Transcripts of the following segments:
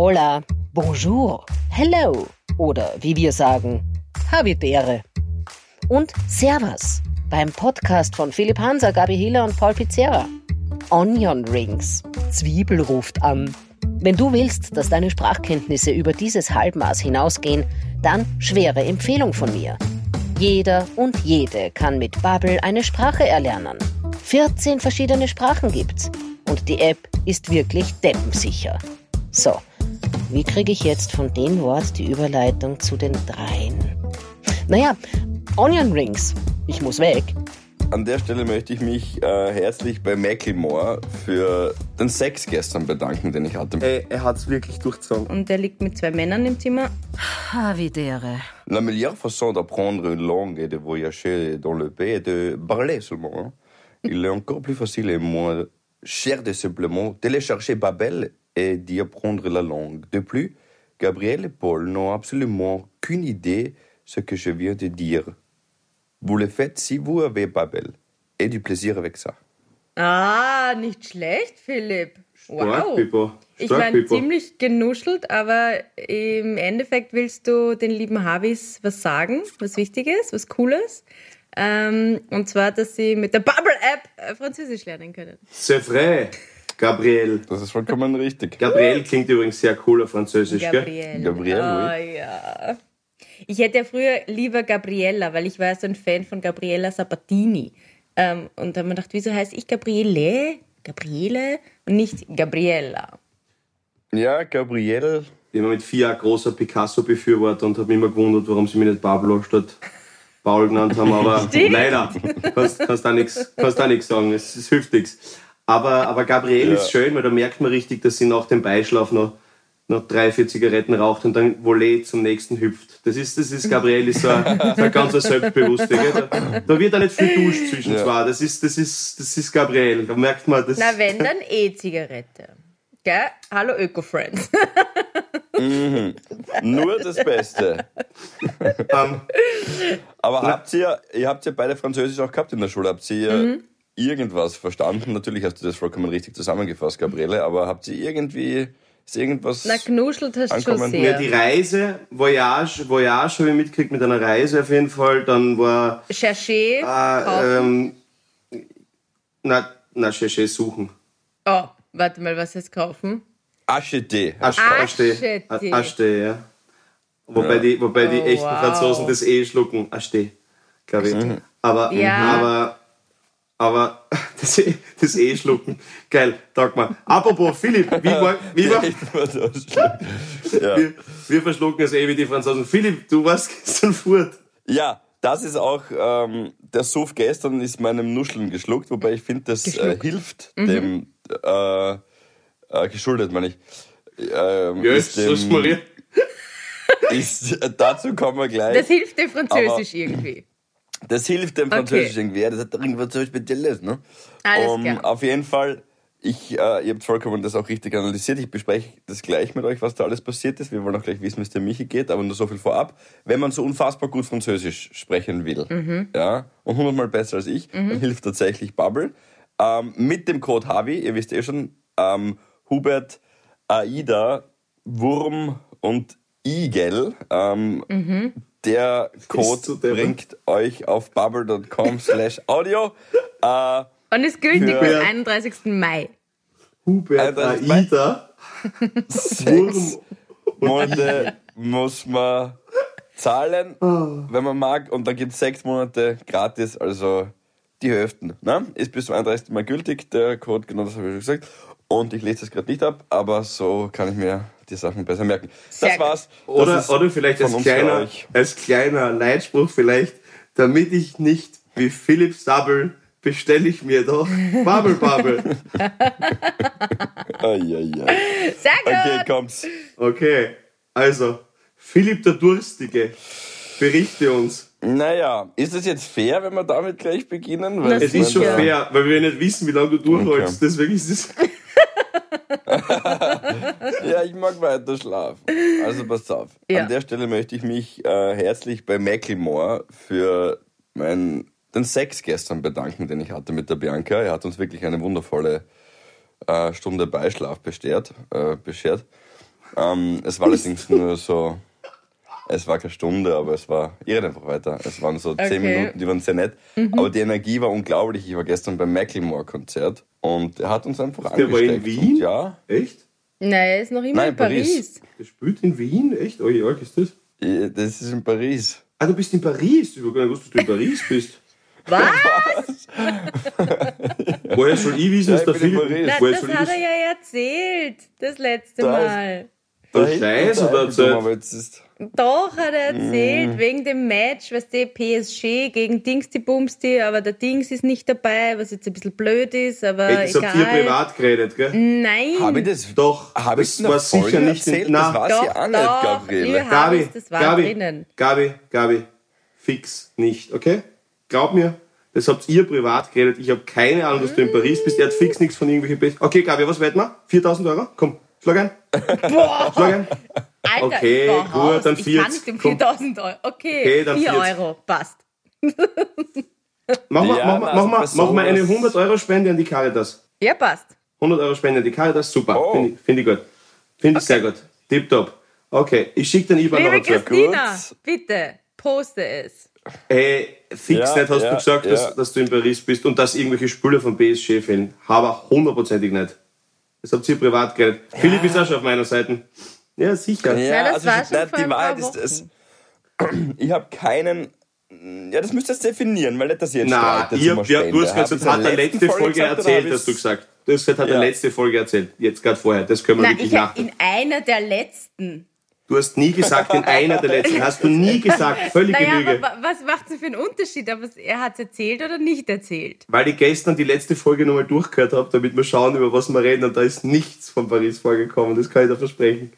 Hola, bonjour, hello oder wie wir sagen, Habitäre. Und Servus beim Podcast von Philipp Hanser, Gabi Hiller und Paul Pizzerra. Onion Rings. Zwiebel ruft an. Wenn du willst, dass deine Sprachkenntnisse über dieses Halbmaß hinausgehen, dann schwere Empfehlung von mir. Jeder und jede kann mit Babbel eine Sprache erlernen. 14 verschiedene Sprachen gibt's. Und die App ist wirklich deppensicher. So, wie kriege ich jetzt von dem Wort die Überleitung zu den dreien? Naja, Onion Rings. Ich muss weg. An der Stelle möchte ich mich äh, herzlich bei Macklemore für den Sex gestern bedanken, den ich hatte. Ey, er hat's wirklich durchgezogen. Und der liegt mit zwei Männern im Zimmer. Havidere. La meilleure façon d'apprendre une langue et de voyager dans le pays est de parler seulement. Il est encore plus facile et moins cher de simplement télécharger Babel et d'y apprendre la langue. De plus, Gabriel et Paul n'ont absolument qu'une idée ce que je viens de dire. Vous le faites si vous avez Babel et du plaisir avec ça. Ah, nicht schlecht, Philipp. Stark, Wow. Pippo. Ich meine, ziemlich genuschelt, aber im Endeffekt willst du den lieben Harvis was sagen, was Wichtiges, was Cooles. Ähm, und zwar, dass sie mit der Bubble-App äh, Französisch lernen können. C'est vrai, Gabriel. Das ist vollkommen richtig. Gabriel klingt übrigens sehr cool auf Französisch, gell? Gabriel. Gabriel, oh, ja. Ich hätte ja früher lieber Gabriella, weil ich war so ein Fan von Gabriella Sabatini. Ähm, und da habe ich mir gedacht, wieso heiße ich Gabriele? Gabriele und nicht Gabriella. Ja, Gabriel. Ich war mit vier Jahren großer Picasso-Befürworter und habe mich immer gewundert, warum sie mich nicht Pablo statt Paul genannt haben. Aber Stimmt. leider, kannst, kannst da nichts kannst da nichts sagen, es, es hilft nichts. Aber, aber Gabriel Ja. ist schön, weil da merkt man richtig, dass sie nach dem Beischlaf noch, noch drei, vier Zigaretten raucht und dann Volley zum nächsten hüpft. Das ist, das ist Gabriel ist so ein, so ein ganz selbstbewusster. Da, da wird er nicht viel duscht zwischen Ja. zwei. Das ist, das, ist, das ist Gabriel. Da merkt man, das Na, wenn, dann E-Zigarette. Gell? Hallo Öko-Friends. Nur das Beste. ähm, Aber habt ihr, ihr habt ja beide Französisch auch gehabt in der Schule. Habt ihr Mhm. Irgendwas verstanden? Natürlich hast du das vollkommen richtig zusammengefasst, Gabriele, aber habt ihr irgendwie, ist irgendwas... Na, knuschelt hast du schon sehr. Ja, die Reise, Voyage, Voyage habe ich mitgekriegt mit einer Reise auf jeden Fall. Dann war, Chercher, äh, kaufen. ähm, na, na, Cherché suchen. oh, warte mal, was heißt kaufen? Acheté. Acheté. Acheté. Ja. Wobei Ja. die, wobei die Oh, echten wow. Franzosen das eh schlucken. Acheté, glaube ich. Aber, Ja. aber, aber das eh, das eh schlucken. Geil, sag mal. Apropos, Philipp, wie war, wie war, ja. wir, wir verschlucken es eh wie die Franzosen. Philipp, du warst gestern furt. ja, das ist auch, ähm, der Suff gestern ist meinem Nuscheln geschluckt, wobei ich finde, das äh, hilft dem, äh, äh, geschuldet, meine ich. Ähm, Ja, ist so ist dem, Maria. ist, dazu kommen wir gleich. Das hilft dir Französisch irgendwie. Das hilft dem Okay. Französisch irgendwie. Ja, Das hat irgendwas so Spezielles, ne? Alles um, klar. Auf jeden Fall, ich, äh, ihr habt vollkommen das auch richtig analysiert. Ich bespreche das gleich mit euch, was da alles passiert ist. Wir wollen auch gleich wissen, wie es der Michi geht, aber nur so viel vorab. Wenn man so unfassbar gut Französisch sprechen will, Mhm. ja, und hundertmal besser als ich, dann hilft tatsächlich Bubble. Ähm, mit dem Code HAVI, ihr wisst eh schon, ähm, Hubert, Aida, Wurm und Igel, ähm, Mhm. Der Code bringt euch auf bubble.com slash audio. Äh, Und ist gültig bis 31. Mai. Hubert, Aida, sechs Monate muss man zahlen, wenn man mag. Und dann gibt es sechs Monate gratis, also die Hälften. Ne? Ist bis zum 31. Mai gültig, der Code, genau das habe ich schon gesagt. Und ich lese das gerade nicht ab, aber so kann ich mir die Sachen besser merken. Sehr das war's. Das Oder, oder vielleicht als kleiner, als kleiner Leitspruch vielleicht, damit ich nicht wie Philipp Sabbel bestelle ich mir doch Bubble Bubble. Ai, ai, ai. Sehr gut. Okay, kommt's. Okay, also Philipp der Durstige, berichte uns. Naja, ist es jetzt fair, wenn wir damit gleich beginnen? Na, Es ist schon fair, weil wir nicht wissen, wie lange du durchhältst. Okay. Deswegen ist es. Ja, ich mag weiter schlafen. Also passt auf. Ja. An der Stelle möchte ich mich äh, herzlich bei Macklemore für mein, den Sex gestern bedanken, den ich hatte mit der Bianca. Er hat uns wirklich eine wundervolle äh, Stunde Beischlaf beschert. Äh, beschert. Ähm, es war allerdings nur so, es war keine Stunde, aber es war, ich rede einfach weiter. Es waren so zehn Okay. Minuten, die waren sehr nett. Aber die Energie war unglaublich. Ich war gestern beim Macklemore-Konzert und er hat uns einfach Der war in angesteckt. Wien? Und ja, Echt? Naja, er ist noch immer Nein, in Paris. Paris. Der spielt in Wien? Echt? Oh, wie ist das? ich- das ist in Paris. Ah, du bist in Paris. Ich habe gar nicht gewusst, dass du in Paris bist. Was? Woher soll ich wissen, dass Ja, der ich bin in Philipp... Paris. Na, Woher das hat er ja erzählt, das letzte Da ist- Mal. Der hinten Scheiß ist hat er erzählt. aber jetzt ist, Doch, hat er erzählt, Mm. wegen dem Match, weißt du, PSG gegen Dingsty Bumsty, aber der Dings ist nicht dabei, was jetzt ein bisschen blöd ist, aber Hey, das habt ihr egal. privat geredet, gell? Nein. habe ich das, Doch, habe ich das war sicher nicht... erzählt? Na, das war doch, sie auch nicht, Gabriele. Gabi, das war Gabi, drinnen. Gabi, Gabi, fix nicht, okay? Glaub mir, das habt ihr privat geredet. Ich habe keine Ahnung, dass du in Paris bist. Er hat fix nichts von irgendwelchen... Be okay, Gabi, was wetten wir? 4000 Euro? Komm, schlag ein. Boah, Schlag ein. Alter, Okay, ich gut, dann Ich 40, kann nicht um komm. 4000 Euro. Okay, Okay, dann 4 40. Euro, passt. Mach mal, Ja, mach mal, also mach mach eine sowas- 100 Euro Spende an die Caritas. Ja, passt. 100 Euro Spende an die Caritas, super. Oh. Finde ich, find ich gut. Finde ich sehr gut. Tipptopp. Okay, ich schicke den IBAN Liebe. Christina, Gut. bitte, poste es. Hey, fix Ja, nicht hast ja, du gesagt, ja. dass, dass du in Paris bist und dass irgendwelche Spüler von PSG fehlen. Aber hundertprozentig nicht. Das habt ihr privat geredet. Philipp ist auch schon auf meiner Seite. Ja, sicher. Ja, Na, das also war ich- schon nein, vor die Wahrheit ist, es, ich habe keinen. Ja, das müsst ihr jetzt definieren, weil nicht, ihr jetzt Na, ihr, ja, du hast Spende. gesagt, das hat der letzte Folge gesagt, oder erzählt, hast du gesagt. Du hast gesagt, hat der Ja. letzte Folge erzählt. Jetzt gerade vorher. Das können wir Nein, wirklich ich nach. in einer der letzten. Du hast nie gesagt, in einer der letzten. Hast du nie gesagt. Völlige Naja, Lüge. aber wa- was macht es für einen Unterschied, ob er hat es erzählt oder nicht erzählt? Weil ich gestern die letzte Folge nochmal durchgehört habe, damit wir schauen, über was wir reden. Und da ist nichts von Paris vorgekommen. Das kann ich dir versprechen.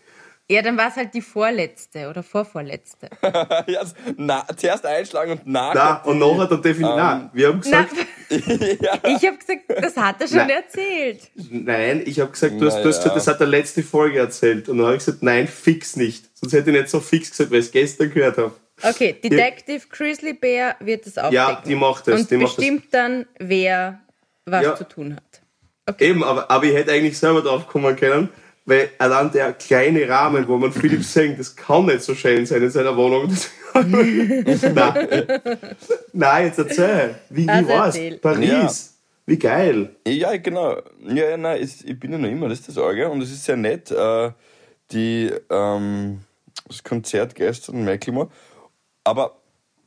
Ja, dann war es halt die vorletzte oder vorvorletzte. Ja, na, zuerst einschlagen und nachher. Na, und nachher dann definitiv. Ähm, Nein, wir haben gesagt, ich habe gesagt, das hat er schon Nein. erzählt. nein, ich habe gesagt, du hast, du hast gesagt, das hat der letzte Folge erzählt. Und dann habe ich gesagt, nein, fix nicht. Sonst hätte ich nicht so fix gesagt, weil ich es gestern gehört habe. Okay, Detective Grizzly Bear wird das aufdecken. Ja, die macht das, Und die macht das. bestimmt dann, wer was Ja. zu tun hat. Okay. Eben, aber, aber ich hätte eigentlich selber drauf kommen können, weil allein der kleine Rahmen, wo man Philipp singt, das kann nicht so schön sein in seiner Wohnung. Nein. Nein, jetzt erzähl. Wie, wie Also war's? erzähl. Paris. Wie geil. Ja, genau. Ja, ja, nein, ich bin ja noch immer, das ist das Orge. Und es ist sehr nett, äh, die, ähm, das Konzert gestern, Macklemore. Aber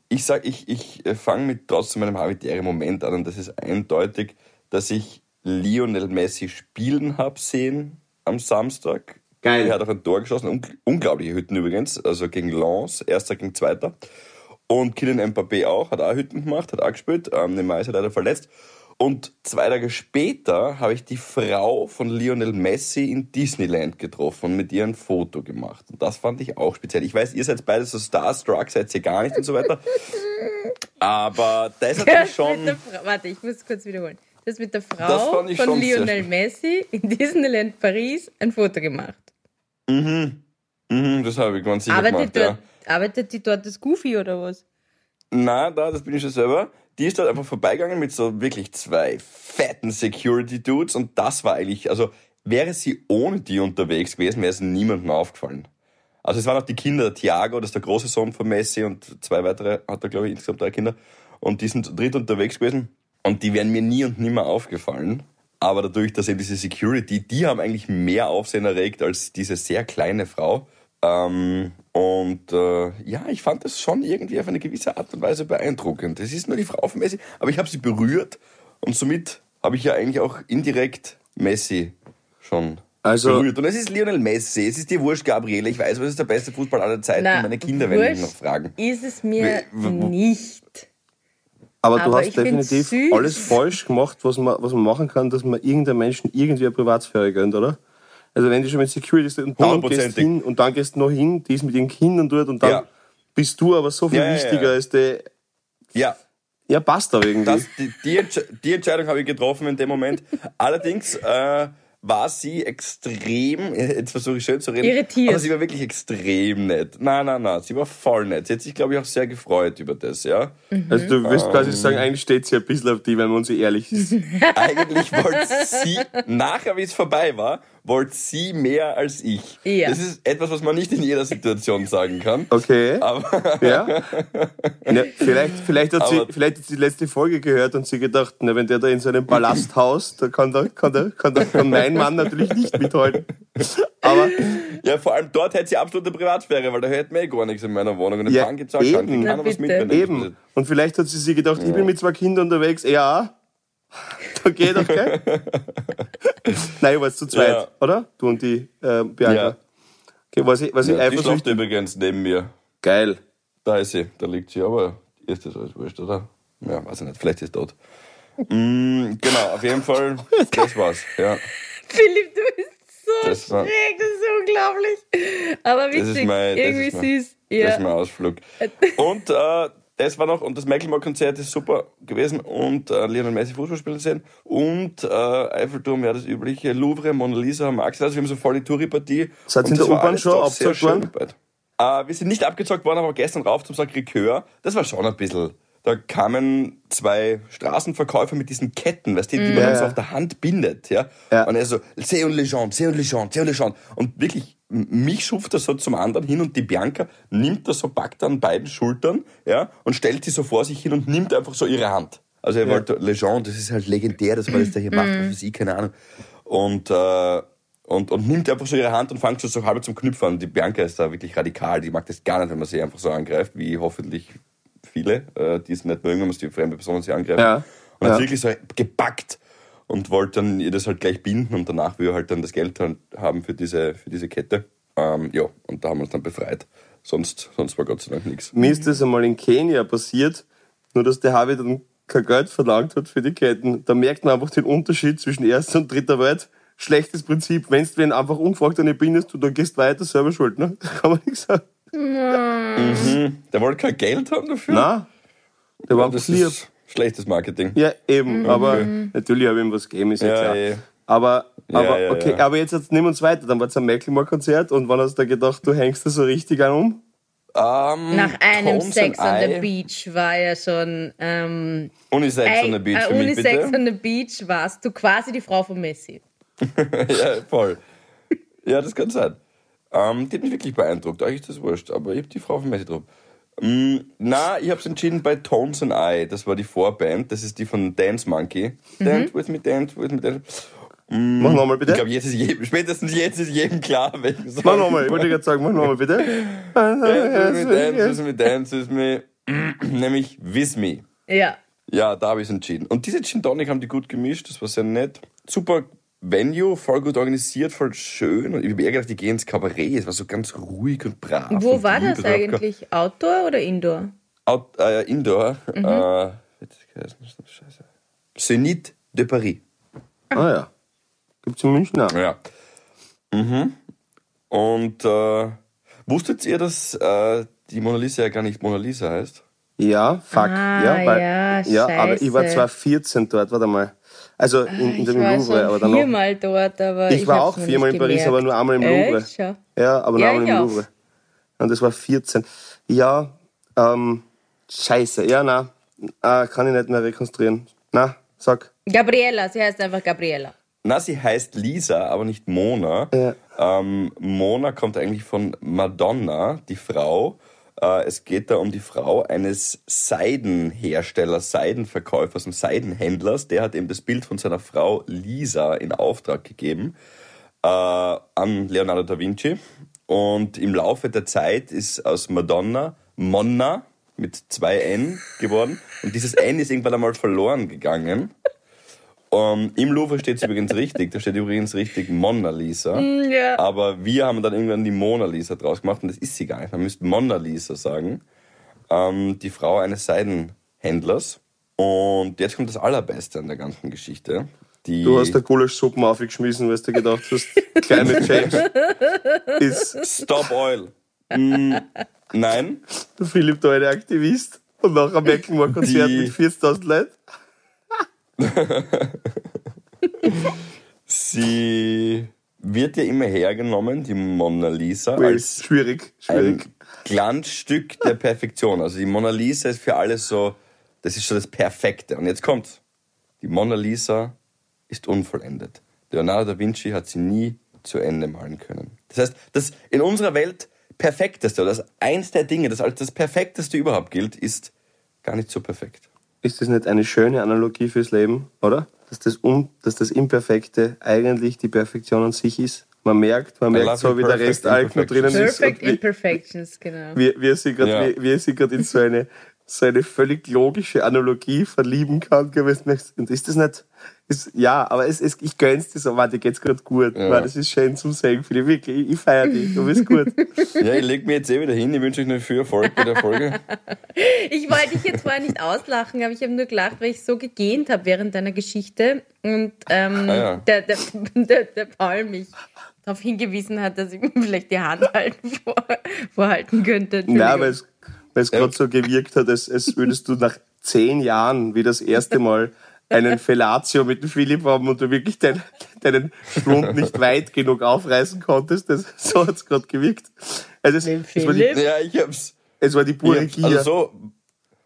ich sag, ich, ich fange mit trotzdem meinem habitären Moment an und das ist eindeutig, dass ich Lionel Messi spielen hab sehen am Samstag. Geil. Er hat auch ein Tor geschossen, ungl- unglaubliche Hütten übrigens, also gegen Lens, erster gegen zweiter. Und Kylian Mbappé auch, hat auch Hütten gemacht, hat auch gespielt. Ähm, Neymar ist ja leider verletzt. Und zwei Tage später habe ich die Frau von Lionel Messi in Disneyland getroffen und mit ihr ein Foto gemacht. Und das fand ich auch speziell. Ich weiß, ihr seid beide so starstruck, seid ihr gar nicht und so weiter. Aber das Das mit schon... Warte, ich muss kurz wiederholen. Das mit der Frau von Lionel. Messi in Disneyland Paris ein Foto gemacht. Mhm, das habe ich ganz sicher Arbeitet, gemacht, ja. dort, arbeitet die dort das Goofy oder was? Na, da, das bin ich schon selber. Die ist dort einfach vorbeigegangen mit so wirklich zwei fetten Security-Dudes und das war eigentlich, also wäre sie ohne die unterwegs gewesen, wäre es niemandem aufgefallen. Also es waren auch die Kinder, Thiago, das ist der große Sohn von Messi und zwei weitere, hat er glaube ich insgesamt drei Kinder und die sind zu dritt unterwegs gewesen und die wären mir nie und nimmer aufgefallen. Aber dadurch, dass eben diese Security, die haben eigentlich mehr Aufsehen erregt als diese sehr kleine Frau. Ähm, und äh, ja, ich fand das schon irgendwie auf eine gewisse Art und Weise beeindruckend. Es ist nur die Frau von Messi, aber ich habe sie berührt und somit habe ich ja eigentlich auch indirekt Messi schon Also- berührt. Und es ist Lionel Messi, es ist die Wurscht Gabriele. Ich weiß, was ist der beste Fußball aller Zeiten? Na, Meine Kinder werden mich noch fragen. Ist es mir w- nicht. Aber du Aber hast definitiv alles falsch gemacht, was man, was man machen kann, dass man irgendeinem Menschen irgendwie eine Privatsphäre gönnt, oder? Also wenn du schon mit Security ist und dann gehst hin und dann gehst du noch hin, die ist mit ihren Kindern dort und dann Ja. bist du aber so viel Ja, ja, wichtiger ja. als der. Ja, Ja, passt da irgendwie. Das, die, die, Entsch- die Entscheidung habe ich getroffen in dem Moment. Allerdings äh, war sie extrem, jetzt versuche ich schön zu reden, Irritiert. aber sie war wirklich extrem nett. Nein, nein, nein, sie war voll nett. Sie hat sich, glaube ich, auch sehr gefreut über das, ja. also du wirst quasi Ähm. sagen, eigentlich steht sie ein bisschen auf die, wenn man uns ehrlich ist. Eigentlich wollte sie, nachher wie es vorbei war, wollte sie mehr als ich. Ja. Das ist etwas, was man nicht in jeder Situation sagen kann. Okay. Aber Ja. ja vielleicht, vielleicht, hat sie, Aber- vielleicht hat sie die letzte Folge gehört und sie gedacht, na, wenn der da in so einem Palast haust, da kann, der, kann, der, kann, der, kann mein Mann natürlich nicht mithalten. Aber ja, vor allem dort hätte sie absolute Privatsphäre, weil da hört mir eh gar nichts in meiner Wohnung. Und Ja, gibt's auch eben. Kriegt keiner Na, was da eben. Und vielleicht hat sie sich gedacht, ich bin mit zwei Kindern unterwegs. Ja, da geht doch, gell? Nein, ihr wart zu zweit, Ja. oder? Du und die äh, Bianca. Ja. Okay, was ich, was ich Ja, die einfach schlaft übrigens neben mir. Geil. Da ist sie, da liegt sie, aber ist das alles wurscht, oder? Ja, weiß ich nicht, vielleicht ist sie tot. Mm, genau, auf jeden Fall, das war's. Ja, Philipp, du bist so Das war- schräg, das ist unglaublich. Aber das ist das irgendwie ist mein, süß. das Ja. ist mein Ausflug. Und äh, das war noch, und das Macklemore-Konzert ist super gewesen und äh, Lionel Messi Fußball spielen sehen und äh, Eiffelturm, ja das übliche, Louvre, Mona Lisa, Max, also wir haben so voll die Touri-Partie. Seid ihr in der U-Bahn schon abgezockt worden? Äh, wir sind nicht abgezockt worden, aber gestern rauf zum Sacré-Cœur, das war schon ein bisschen. Da kamen zwei Straßenverkäufer mit diesen Ketten, weißt du, die man Ja, dann so ja. auf der Hand bindet, ja. Ja. Und er so, c'est une légende, c'est une légende, c'est une légende. Und wirklich, mich schuft er so zum anderen hin und die Bianca nimmt das so, packt an beiden Schultern, ja, und stellt die so vor sich hin und nimmt einfach so ihre Hand. Also er wollte, Legende, das ist halt legendär, das, was der hier macht, was weiß ich, keine Ahnung. Und, äh, und, und nimmt einfach so ihre Hand und fängt schon so halb zum Knüpfen an. Die Bianca ist da wirklich radikal, die mag das gar nicht, wenn man sie einfach so angreift, wie hoffentlich viele, äh, die es nicht mögen, wenn man die fremde Personen sie angreift. Ja. Und hat Ja. wirklich so gepackt und wollte dann ihr das halt gleich binden und danach will er halt dann das Geld halt haben für diese, für diese Kette. Ähm, ja, und da haben wir uns dann befreit. Sonst, sonst war Gott sei Dank nichts. Mir ist das einmal in Kenia passiert, nur dass der Harvey dann kein Geld verlangt hat für die Ketten. Da merkt man einfach den Unterschied zwischen erster und dritter Welt. Schlechtes Prinzip. Wenn du wen einfach ungefragt an die bindest, du dann gehst weiter, selber schuld, ne? Da kann man nichts sagen. Der wollte kein Geld haben dafür. Nein. Der war einfach das lieb. ist schlechtes Marketing. Ja, eben. Aber natürlich habe ich ihm was gegeben, ist ja, Ja, klar. eh. Aber, Ja, aber, ja, okay, ja. aber jetzt jetzt nehmen wir uns weiter. Dann war es ein Macklemore-Konzert und wann hast du da gedacht, du hängst da so richtig an um? Ähm, Nach einem Tones Sex on and the I. Beach war ja schon. Ähm, Unisex ey, on the Beach äh, Unisex bitte. on the Beach warst du quasi die Frau von Messi. ja, voll. Ja, das kann sein. Ähm, die hat mich wirklich beeindruckt. Eigentlich ist das wurscht, aber ich habe die Frau von Messi drauf. Mm, na, ich habe es entschieden bei Tones and I. Das war die Vorband. Das ist die von Dance Monkey. Dance with me, dance with me, dance. Mach nochmal Ich bitte. glaube, jetzt ist jedem, spätestens jetzt ist jedem klar, welchen Song. Mach nochmal, ich wollte gerade sagen, mach nochmal bitte. Dance with me, dance with me, dance with me. Nämlich With Me. Ja. Ja, da habe ich es entschieden. Und diese Gin Tonic haben die gut gemischt, das war sehr nett. Super Venue, voll gut organisiert, voll schön. Und ich habe eher gedacht, die gehen ins Kabarett. Es war so ganz ruhig und brav. Wo und war lieb. das ich eigentlich? Outdoor oder Indoor? Out, äh, Indoor. Mhm. Äh, Scheiße. Zenit de Paris. Ah ja. Gibt's in München auch. Ja. Mhm. Und äh, wusstet ihr, dass äh, die Mona Lisa ja gar nicht Mona Lisa heißt? Ja, fuck. Ah, ja, weil, ja, ja, aber ich war scheiße. zwar 14 dort, warte mal. Also in, in ich dem war Louvre, aber schon dann viermal dort, aber Ich war hab's auch viermal in Paris, gemerkt. aber nur einmal im Louvre. Echt? Ja, aber Ja, nur einmal ich im auch. Louvre. Und das war 14. Ja, ähm, scheiße. Ja, na, äh, kann ich nicht mehr rekonstruieren. Na, sag. Gabriela, sie heißt einfach Gabriela. Na, sie heißt Lisa, aber nicht Mona. Ja. Ähm, Mona kommt eigentlich von Madonna, die Frau. Äh, es geht da um die Frau eines Seidenherstellers, Seidenverkäufers und Seidenhändlers. Der hat eben das Bild von seiner Frau Lisa in Auftrag gegeben äh, an Leonardo da Vinci. Und im Laufe der Zeit ist aus Madonna Monna mit zwei N geworden. Und dieses N ist irgendwann einmal verloren gegangen. Um, Im Louvre steht es übrigens richtig. Da steht übrigens richtig Mona Lisa. Ja. Aber wir haben dann irgendwann die Mona Lisa draus gemacht und das ist sie gar nicht. Man müsste Mona Lisa sagen. Ähm, die Frau eines Seidenhändlers. Und jetzt kommt das Allerbeste an der ganzen Geschichte. Die Du hast da Gulaschsuppen aufgeschmissen, weil du gedacht hast, Climate Change ist Stop Oil. Mm, nein, der Philipp da ein Aktivist und nach einem Macklemore-Konzert Die- mit 40.000 Leuten. Sie wird ja immer hergenommen, die Mona Lisa, als Schwierig, ein schwierig. Glanzstück der Perfektion. Also die Mona Lisa ist für alle so, das ist so das Perfekte. Und jetzt kommt's. Die Mona Lisa ist unvollendet. Leonardo da Vinci hat sie nie zu Ende malen können. Das heißt, das in unserer Welt perfekteste oder das eins der Dinge, das als das perfekteste überhaupt gilt, ist gar nicht so perfekt. Ist das nicht eine schöne Analogie fürs Leben, oder? Dass das, Un dass das Imperfekte eigentlich die Perfektion an sich ist? Man merkt, man merkt so, wie der Rest Alk noch drinnen ist. Perfect Imperfections, genau. Wie, wie er sich gerade Ja. wie, wie er sich gerade in so eine, so eine völlig logische Analogie verlieben kann. Und ist das nicht, ist, ja, aber es, es, ich gönn's dir so, warte, dir geht's gerade gut. Ja. Ja. Das ist schön zum Sehen, finde ich wirklich. Ich, ich feiere dich, du bist gut. Ja, ich leg mir jetzt eh wieder hin. Ich wünsche euch noch viel Erfolg bei der Folge. Ich wollte dich jetzt vorher nicht auslachen, aber ich habe nur gelacht, weil ich so gegähnt habe während deiner Geschichte und ähm, Ah, ja. der, der, der, der Paul mich darauf hingewiesen hat, dass ich mir vielleicht die Hand halten vor, vorhalten könnte. Nein, weil es, weil es gerade so gewirkt hat, als, als würdest du nach zehn Jahren wie das erste Mal einen Fellatio mit dem Philipp haben und du wirklich dein, deinen Schlund nicht weit genug aufreißen konntest. Das, so hat's gerade gewirkt. Also es, Den es, war die, Philipp? Ja, ich hab's. es war die pure Gier. also so,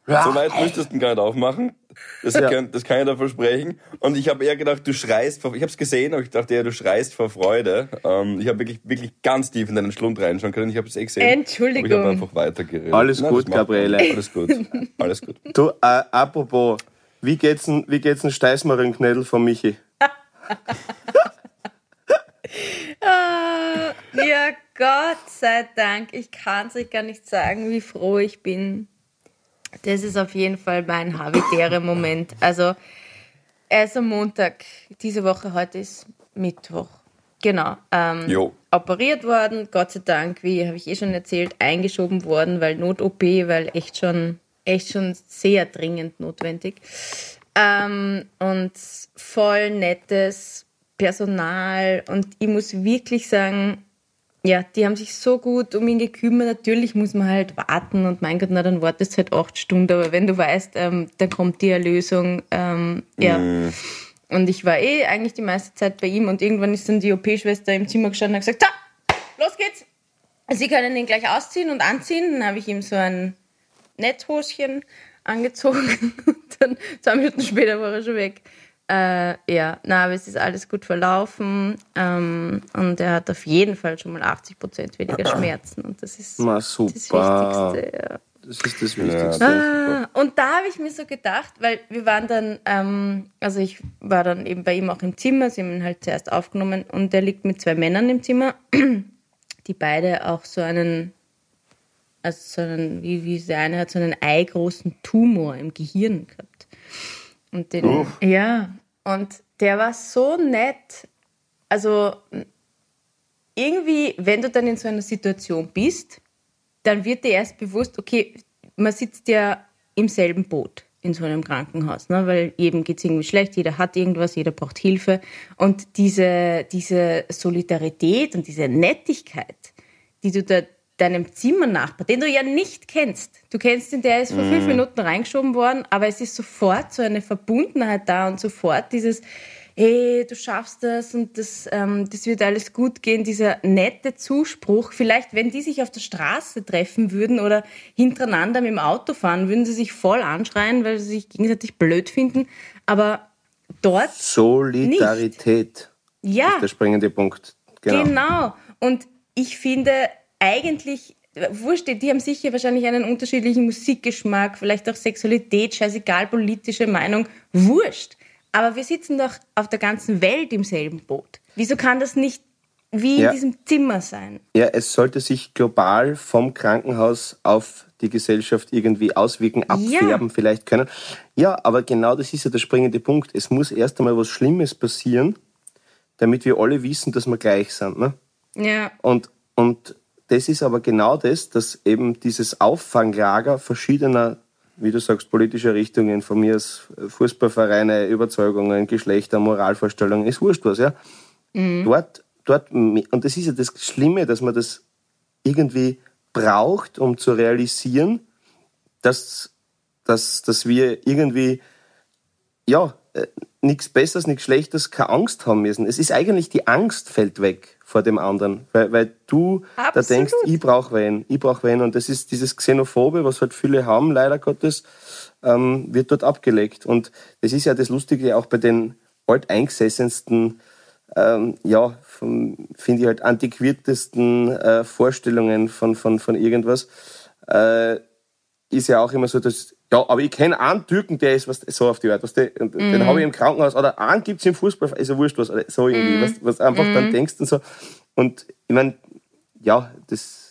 so weit müsstest du gar nicht aufmachen. Das, Ja. kann, das kann ich dir versprechen. Und ich habe eher gedacht, du schreist vor, ich habe es gesehen, aber ich dachte eher, du schreist vor Freude. Ähm, ich habe wirklich, wirklich ganz tief in deinen Schlund reinschauen können. Ich habe es eh gesehen. Entschuldigung. Aber ich habe einfach weitergeredet. Alles Nein, gut. Gabriele. Alles gut. Alles gut. Du, äh, apropos, wie geht's denn, wie geht's denn Steißmarenknädel von Michi? Ah, ja, Gott sei Dank. Ich kann es euch gar nicht sagen, wie froh ich bin. Das ist auf jeden Fall mein Habitäre-Moment. Also, er ist am Montag, diese Woche, heute ist Mittwoch. Genau. Ähm, Jo. operiert worden, Gott sei Dank, wie habe ich eh schon erzählt, eingeschoben worden, weil Not-OP, weil echt schon, echt schon sehr dringend notwendig. Ähm, und voll nettes Personal und ich muss wirklich sagen, ja, die haben sich so gut um ihn gekümmert. Natürlich muss man halt warten und mein Gott, na dann wartest du halt acht Stunden, aber wenn du weißt, ähm, dann kommt die Erlösung, ähm, ja. Und ich war eh eigentlich die meiste Zeit bei ihm und irgendwann ist dann die OP-Schwester im Zimmer gestanden und hat gesagt, so, los geht's. Sie können ihn gleich ausziehen und anziehen. Dann habe ich ihm so ein Netzhoschen angezogen und dann zwei Minuten später war er schon weg. Äh, ja, na, aber es ist alles gut verlaufen ähm, und er hat auf jeden Fall schon mal 80 Prozent weniger Schmerzen und das ist Na, das super. Wichtigste. Ja. Das ist das Ja, Wichtigste. Ah, und da habe ich mir so gedacht, weil wir waren dann, ähm, also ich war dann eben bei ihm auch im Zimmer, sie haben ihn halt zuerst aufgenommen und er liegt mit zwei Männern im Zimmer, die beide auch so einen, also so einen, wie, wie der eine hat so einen eigroßen Tumor im Gehirn gehabt. Und den, ja, und der war so nett. Also irgendwie, wenn du dann in so einer Situation bist, dann wird dir erst bewusst, okay, man sitzt ja im selben Boot in so einem Krankenhaus, ne? weil jedem geht es irgendwie schlecht, jeder hat irgendwas, jeder braucht Hilfe. Und diese, diese Solidarität und diese Nettigkeit, die du da deinem Zimmernachbar, den du ja nicht kennst, du kennst ihn, der ist vor fünf Minuten reingeschoben worden, aber es ist sofort so eine Verbundenheit da und sofort dieses, hey, du schaffst das und das, ähm, das wird alles gut gehen, dieser nette Zuspruch. Vielleicht, wenn die sich auf der Straße treffen würden oder hintereinander mit dem Auto fahren, würden sie sich voll anschreien, weil sie sich gegenseitig blöd finden. Aber dort, Solidarität ja, ist der springende Punkt. Genau. Genau. Und ich finde eigentlich, wurscht, die haben sicher wahrscheinlich einen unterschiedlichen Musikgeschmack, vielleicht auch Sexualität, scheißegal, politische Meinung, wurscht. Aber wir sitzen doch auf der ganzen Welt im selben Boot. Wieso kann das nicht wie Ja. in diesem Zimmer sein? Ja, es sollte sich global vom Krankenhaus auf die Gesellschaft irgendwie auswirken, abfärben vielleicht können. Ja, aber genau das ist ja der springende Punkt. Es muss erst einmal was Schlimmes passieren, damit wir alle wissen, dass wir gleich sind. Ne? Ja. Und, und das ist aber genau das, dass eben dieses Auffanglager verschiedener, wie du sagst, politischer Richtungen, von mir aus Fußballvereine, Überzeugungen, Geschlechter, Moralvorstellungen, ist wurscht was, ja. Dort, dort, und das ist ja das Schlimme, dass man das irgendwie braucht, um zu realisieren, dass, dass, dass wir irgendwie, ja, äh, nichts Besseres, nichts Schlechtes, keine Angst haben müssen. Es ist eigentlich die Angst fällt weg vor dem anderen, weil, weil du da Absolut. denkst, ich brauche wen, ich brauche wen und das ist dieses Xenophobe, was halt viele haben, leider Gottes, ähm, wird dort abgelegt und das ist ja das Lustige auch bei den alteingesessensten ähm, ja, finde ich halt antiquiertesten äh, Vorstellungen von, von, von irgendwas, äh, ist ja auch immer so, dass, ja, aber ich kenne einen Türken, der ist was, so auf die Art, was der, mm. den habe ich im Krankenhaus, oder einen gibt es im Fußball, ist ja wurscht was, so irgendwie, mm. was, was einfach mm. dann denkst und so. Und ich meine, ja, das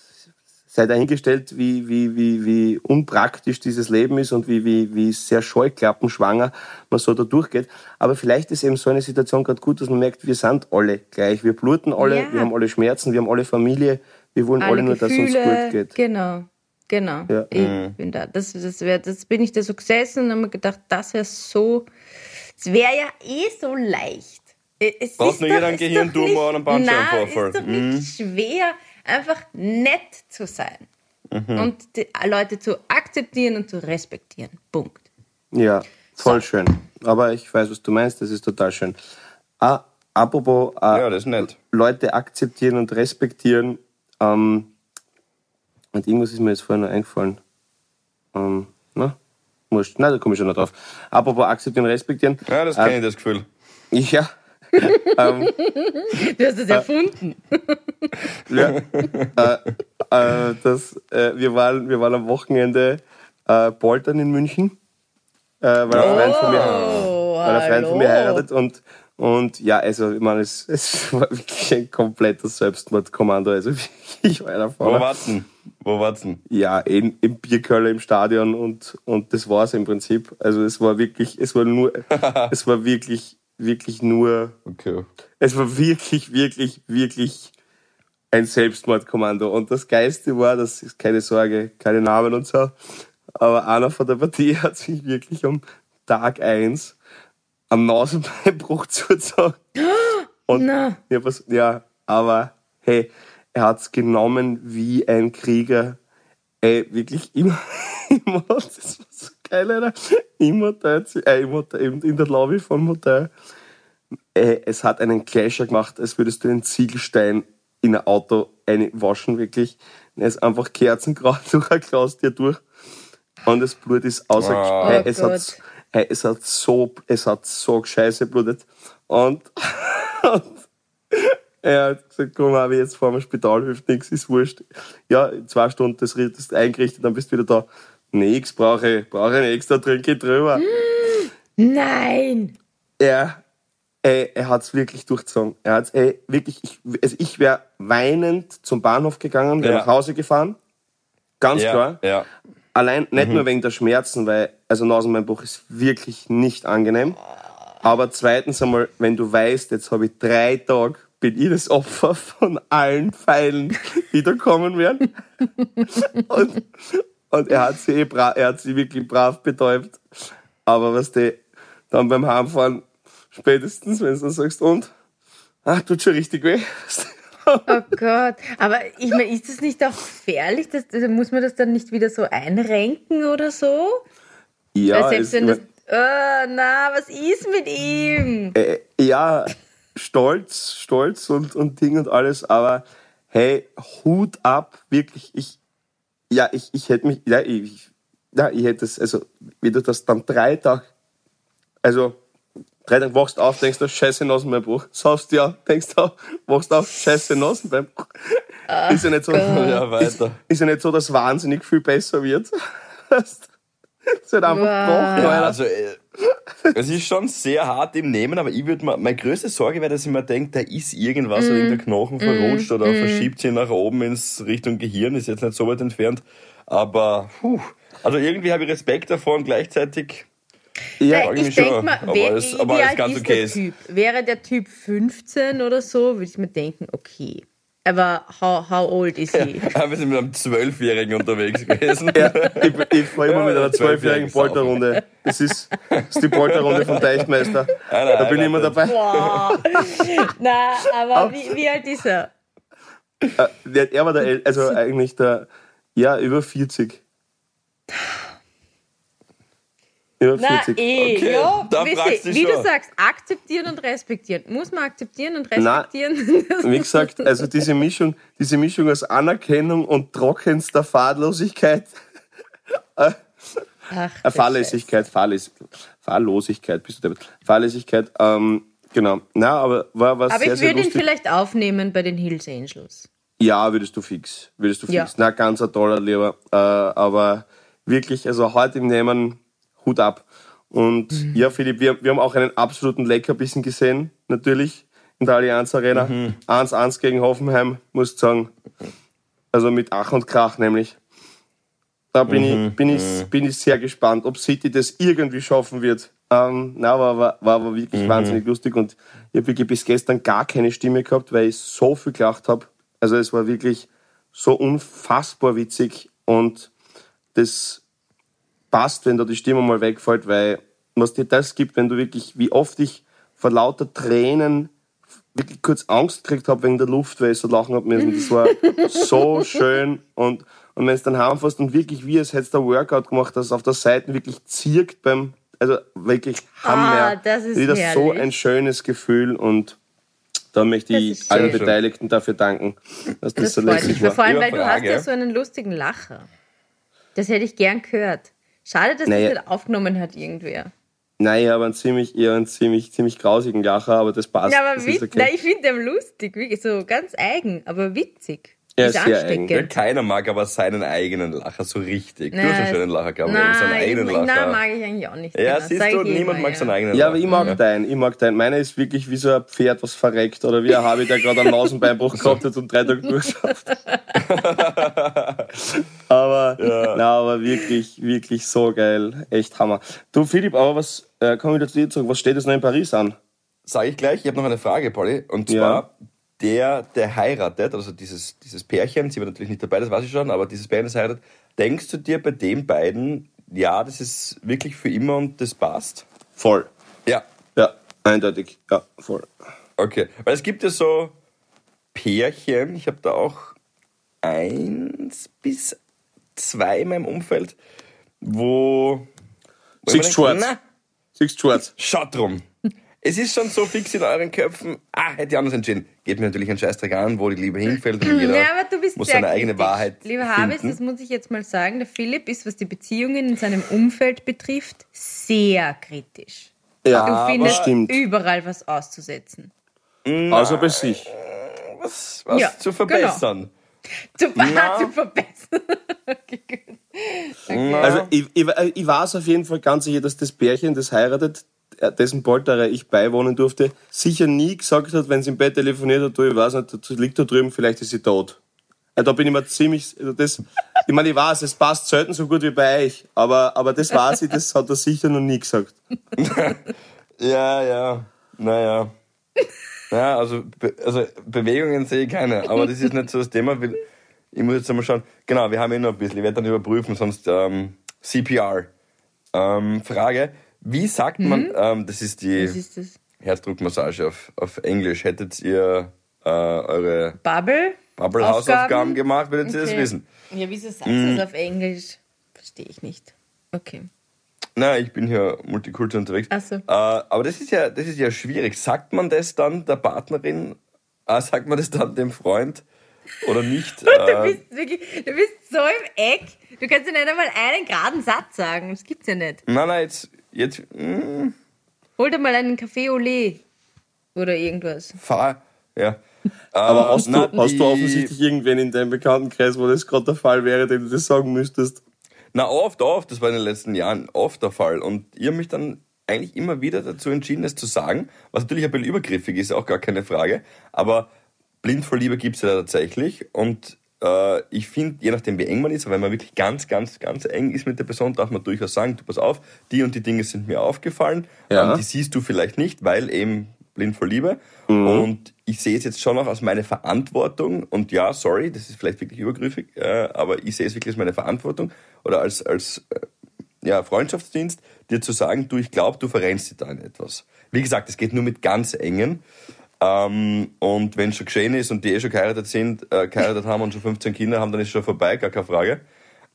sei dahingestellt, wie, wie, wie, wie unpraktisch dieses Leben ist und wie, wie, wie sehr scheuklappenschwanger man so da durchgeht. Aber vielleicht ist eben so eine Situation gerade gut, dass man merkt, wir sind alle gleich. Wir bluten alle, ja. wir haben alle Schmerzen, wir haben alle Familie, wir wollen alle, alle nur, Gefühle, dass uns gut geht. Genau. Genau, ja. ich mhm. bin da. Das, das, wär, das bin ich da so gesessen und habe mir gedacht, das wäre so, es wäre ja eh so leicht. Es Braucht nur jeder einen Gehirntumor und einen Bandscheibenvorfall. Es ist doch nicht mhm. schwer, einfach nett zu sein mhm. und die Leute zu akzeptieren und zu respektieren. Punkt. Ja, voll so. schön. Aber ich weiß, was du meinst, das ist total schön. Ah, apropos ah, ja, das ist nett. Leute akzeptieren und respektieren. Ähm, und irgendwas ist mir jetzt vorhin noch eingefallen. Ähm, na? Wurscht. Nein, da komme ich schon noch drauf. Apropos akzeptieren und respektieren. Ja, das kenne äh, ich, das Gefühl. Ja, ähm, du hast es erfunden. ja, äh, äh, das, äh, wir, waren, wir waren am Wochenende äh, poltern in München, äh, weil, ein Freund von mir, oh, weil ein Freund von mir heiratet und und ja, also ich meine, es, es war wirklich ein komplettes Selbstmordkommando. Also ich war einer Wo war's denn? Wo war's denn? Ja, in, im Bierköller im Stadion und, und das war's im Prinzip. Also es war wirklich, es war nur, es war wirklich wirklich nur. Okay. Es war wirklich, wirklich, wirklich ein Selbstmordkommando. Und das Geiste war, das ist keine Sorge, keine Namen und so, aber einer von der Partie hat sich wirklich am Tag 1 am Nasenbeinbruch zugezogen. Und Na. Ja, was, ja, aber hey, er hat es genommen wie ein Krieger. Ey, wirklich immer, immer, das war so geil, Alter. Im Hotel, äh, im Hotel, in der Lobby vom Hotel. Äh, es hat einen Clasher gemacht, als würdest du einen Ziegelstein in ein Auto waschen, wirklich. Er ist einfach kerzengrau durch ein Glas dir durch. Und das Blut ist außer. Wow. Äh, es, hat, äh, es, hat so, es hat so scheiße blutet. Und er hat gesagt, komm, habe ich jetzt vor dem Spital, hilft nichts, ist wurscht. Ja, in zwei Stunden das, das eingerichtet, dann bist du wieder da. Nix, brauche ich, brauche ich extra Trinke drüber. Nein! Er, ey, er hat's wirklich durchgezogen. Er hat's, ey, wirklich, ich, also ich wäre weinend zum Bahnhof gegangen, wäre ja. nach Hause gefahren. Ganz ja, klar. Ja. Allein, nicht mhm. nur wegen der Schmerzen, weil, also Nasenbeinbruch ist wirklich nicht angenehm. Aber zweitens einmal, wenn du weißt, jetzt habe ich drei Tage, bin ich das Opfer von allen Pfeilen, die da kommen werden. Und, und er hat sie, eh er hat sie wirklich brav betäubt. Aber was die dann beim Heimfahren, spätestens, wenn du dann sagst, und? Ach, tut schon richtig weh. Oh Gott, aber ich meine, ist das nicht auch gefährlich? Das, also muss man das dann nicht wieder so einrenken oder so? Ja, Weil selbst wenn das, oh, na, was ist mit ihm? Äh, ja, stolz, stolz und, und Ding und alles, aber hey, Hut ab, wirklich, ich, ja, ich, ich hätte mich, ja, ich, ja, ich hätte es, also, wie du das dann drei Tage, also, drei Tage wachst auf, denkst du, scheiße Nasenbeinbruch. Saufst ja, denkst du, wachst auf, scheiße Nasenbeinbruch. Ach ist ja nicht so, ja, weiter. Ist, ist, ja nicht so, dass wahnsinnig viel besser wird. Es wird einfach wow. ja, also, äh, Es ist schon sehr hart im Nehmen, aber ich würde mal, meine größte Sorge wäre, dass ich mir denke, da ist irgendwas mm. oder irgendein Knochen verrutscht mm. oder mm. verschiebt sich nach oben ins Richtung Gehirn, ist jetzt nicht so weit entfernt. Aber, puh, also irgendwie habe ich Respekt davor und gleichzeitig ja, ich, ich denke mal, aber es, aber wie alt ist okay der Typ? Wäre der Typ 15 oder so, würde ich mir denken, okay. Aber how, how old is he? Ja, wir sind mit einem Zwölfjährigen unterwegs gewesen. ja, ich, ich fahre immer mit einer zwölfjährigen Polterrunde. Das ist, das ist die Polterrunde vom Deichmeister. Nein, nein, da bin ich immer dabei. Boah. Na, aber wie, wie alt ist er? Äh, er war der, also eigentlich der, ja, über 40. Über 40. Na, eh, okay, ja, da wie, wie du sagst, akzeptieren und respektieren. Muss man akzeptieren und respektieren? Nein, wie gesagt, also diese Mischung, diese Mischung aus Anerkennung und trockenster Fahrlosigkeit. Ach, äh, Fahrlässigkeit, Fahrläs Fahrlosigkeit, bist du damit? Fahrlässigkeit, ähm, Genau. Na, aber war was Aber sehr, ich würde ihn vielleicht aufnehmen bei den Hills Angels. Ja, würdest du fix. Würdest du fix. Ja. Na, ganz ein toller Lieber. Äh, aber wirklich, also heute im Nehmen, Hut ab. Und Mhm. ja, Philipp, wir, wir haben auch einen absoluten Leckerbissen gesehen, natürlich, in der Allianz Arena. Mhm. 1-1 gegen Hoffenheim, muss ich sagen. Also mit Ach und Krach nämlich. Da bin, Mhm. ich, bin, ich, bin ich sehr gespannt, ob City das irgendwie schaffen wird. Ähm, na, war, war, war aber wirklich Mhm. wahnsinnig lustig und ich habe wirklich bis gestern gar keine Stimme gehabt, weil ich so viel gelacht habe. Also es war wirklich so unfassbar witzig und das passt, wenn da die Stimme mal wegfällt, weil was dir das gibt, wenn du wirklich, wie oft ich vor lauter Tränen wirklich kurz Angst gekriegt habe wegen der Luft, weil ich so lachen habe müssen. Das war so schön und, und wenn es dann heimfährst und wirklich wie es hättest du ein Workout gemacht, dass es auf der Seite wirklich zirkt beim, also wirklich Hammer. Ah, das ist Wieder so herrlich. ein schönes Gefühl und da möchte ich allen schön. Beteiligten dafür danken, dass das, Das so freut lässig mich. war. Vor allem, weil du hast ja so einen lustigen Lacher. Das hätte ich gern gehört. Schade, dass Naja. das nicht aufgenommen hat irgendwer. Nein, ich habe einen ziemlich, eher einen ziemlich, ziemlich grausigen Lacher, aber das passt. Ja, aber das wit ist okay. Nein, ich finde den lustig, wirklich so ganz eigen, aber witzig. Ja, ist sehr ansteckend. Ja, keiner mag aber seinen eigenen Lacher so richtig. Du hast einen schönen Lacher gehabt, aber seinen Nein, eigenen ich, Lacher. nein, mag ich eigentlich auch nicht. ja, genau. siehst Sag du, eh niemand immer, mag seinen ja. eigenen Ja, Lacher. aber ich mag deinen, ich mag deinen. Meiner ist wirklich wie so ein Pferd, was verreckt. Oder wie ein Habi, der gerade einen Nasenbeinbruch gehabt hat und drei Tage durchschafft. aber, na, aber wirklich, wirklich so geil. Echt Hammer. Du, Philipp, aber was, äh, komm wieder zu dir zurück. Was steht jetzt noch in Paris an? Sage ich gleich, ich habe noch eine Frage, Polly. Und Ja. zwar, der, der heiratet, also dieses, dieses Pärchen, sie war natürlich nicht dabei, das weiß ich schon, aber dieses Pärchen, das heiratet, denkst du dir bei den beiden, ja, das ist wirklich für immer und das passt? Voll. Ja, Ja, eindeutig. Ja, voll. okay. Weil es gibt ja so Pärchen, ich habe da auch eins bis zwei in meinem Umfeld, wo... mir schwarz? du schwarz? Schaut drum. Es ist schon so fix in euren Köpfen. Ah, hätte ich anders entschieden. Geht mir natürlich ein Scheißdreck an, wo die Liebe hinfällt und jeder Ja, aber du bist muss sehr seine eigene kritisch. Wahrheit Lieber Habis, das muss ich jetzt mal sagen, der Philipp ist, was die Beziehungen in seinem Umfeld betrifft, sehr kritisch. Ja, Du findest stimmt. überall was auszusetzen. Also bei sich. was was Ja, zu verbessern. Zu, Na. zu verbessern. okay, gut. Also ich, ich, ich weiß auf jeden Fall ganz sicher, dass das Pärchen, das heiratet, äh, dessen Polterer ich beiwohnen durfte, sicher nie gesagt hat, wenn sie im Bett telefoniert hat, du, ich weiß nicht, das liegt da drüben, vielleicht ist sie tot. Ja, da bin ich mir ziemlich, also das, ich meine, ich weiß, es passt selten so gut wie bei euch, aber, aber das weiß ich, das hat er sicher noch nie gesagt. Ja, ja. Naja. Ja, also, also Bewegungen sehe ich keine, aber das ist nicht so das Thema. Ich muss jetzt einmal schauen. Genau, wir haben eh noch ein bisschen. Ich werde dann überprüfen, sonst ähm, CPR. Ähm, Frage, wie sagt man, ähm, das ist die ist das? Herzdruckmassage auf, auf Englisch. Hättet ihr äh, eure Bubble? Bubble-Hausaufgaben Aufgaben? gemacht, würdet ihr das Okay. wissen. Ja, wieso sagst Mhm. du das auf Englisch? Verstehe ich nicht. Okay. Na, ich bin hier multikulturell unterwegs. Ach so. Äh, aber das ist ja, das ist ja schwierig. Sagt man das dann der Partnerin? Äh, sagt man das dann dem Freund oder nicht? Du äh, bist wirklich, du bist so im Eck. Du kannst ja nicht einmal einen geraden Satz sagen. Das gibt's ja nicht. nein, nein, jetzt, jetzt mm, Hol dir mal einen Café au lait. Oder irgendwas. fahr, ja. Aber Äh, hast, na, du, hast du offensichtlich irgendwen in deinem Bekanntenkreis, wo das gerade der Fall wäre, dem du das sagen müsstest? Na, oft, oft, das war in den letzten Jahren oft der Fall. Und ich habe mich dann eigentlich immer wieder dazu entschieden, es zu sagen, was natürlich ein bisschen übergriffig ist, auch gar keine Frage. Aber blind vor Liebe gibt es ja tatsächlich. Und äh, ich finde, je nachdem wie eng man ist, aber wenn man wirklich ganz, ganz, ganz eng ist mit der Person, darf man durchaus sagen, du pass auf, die und die Dinge sind mir aufgefallen. Ja. Ähm, die siehst du vielleicht nicht, weil eben blind vor Liebe. Und ich sehe es jetzt schon auch als meine Verantwortung. Und ja, sorry, das ist vielleicht wirklich übergriffig, äh, aber ich sehe es wirklich als meine Verantwortung oder als, als äh, ja, Freundschaftsdienst, dir zu sagen, du, ich glaube, du verrennst dich da in etwas. Wie gesagt, es geht nur mit ganz engen. Ähm, und wenn es schon geschehen ist und die eh schon geheiratet sind, äh, geheiratet haben und schon 15 Kinder haben, dann ist es schon vorbei, gar keine Frage.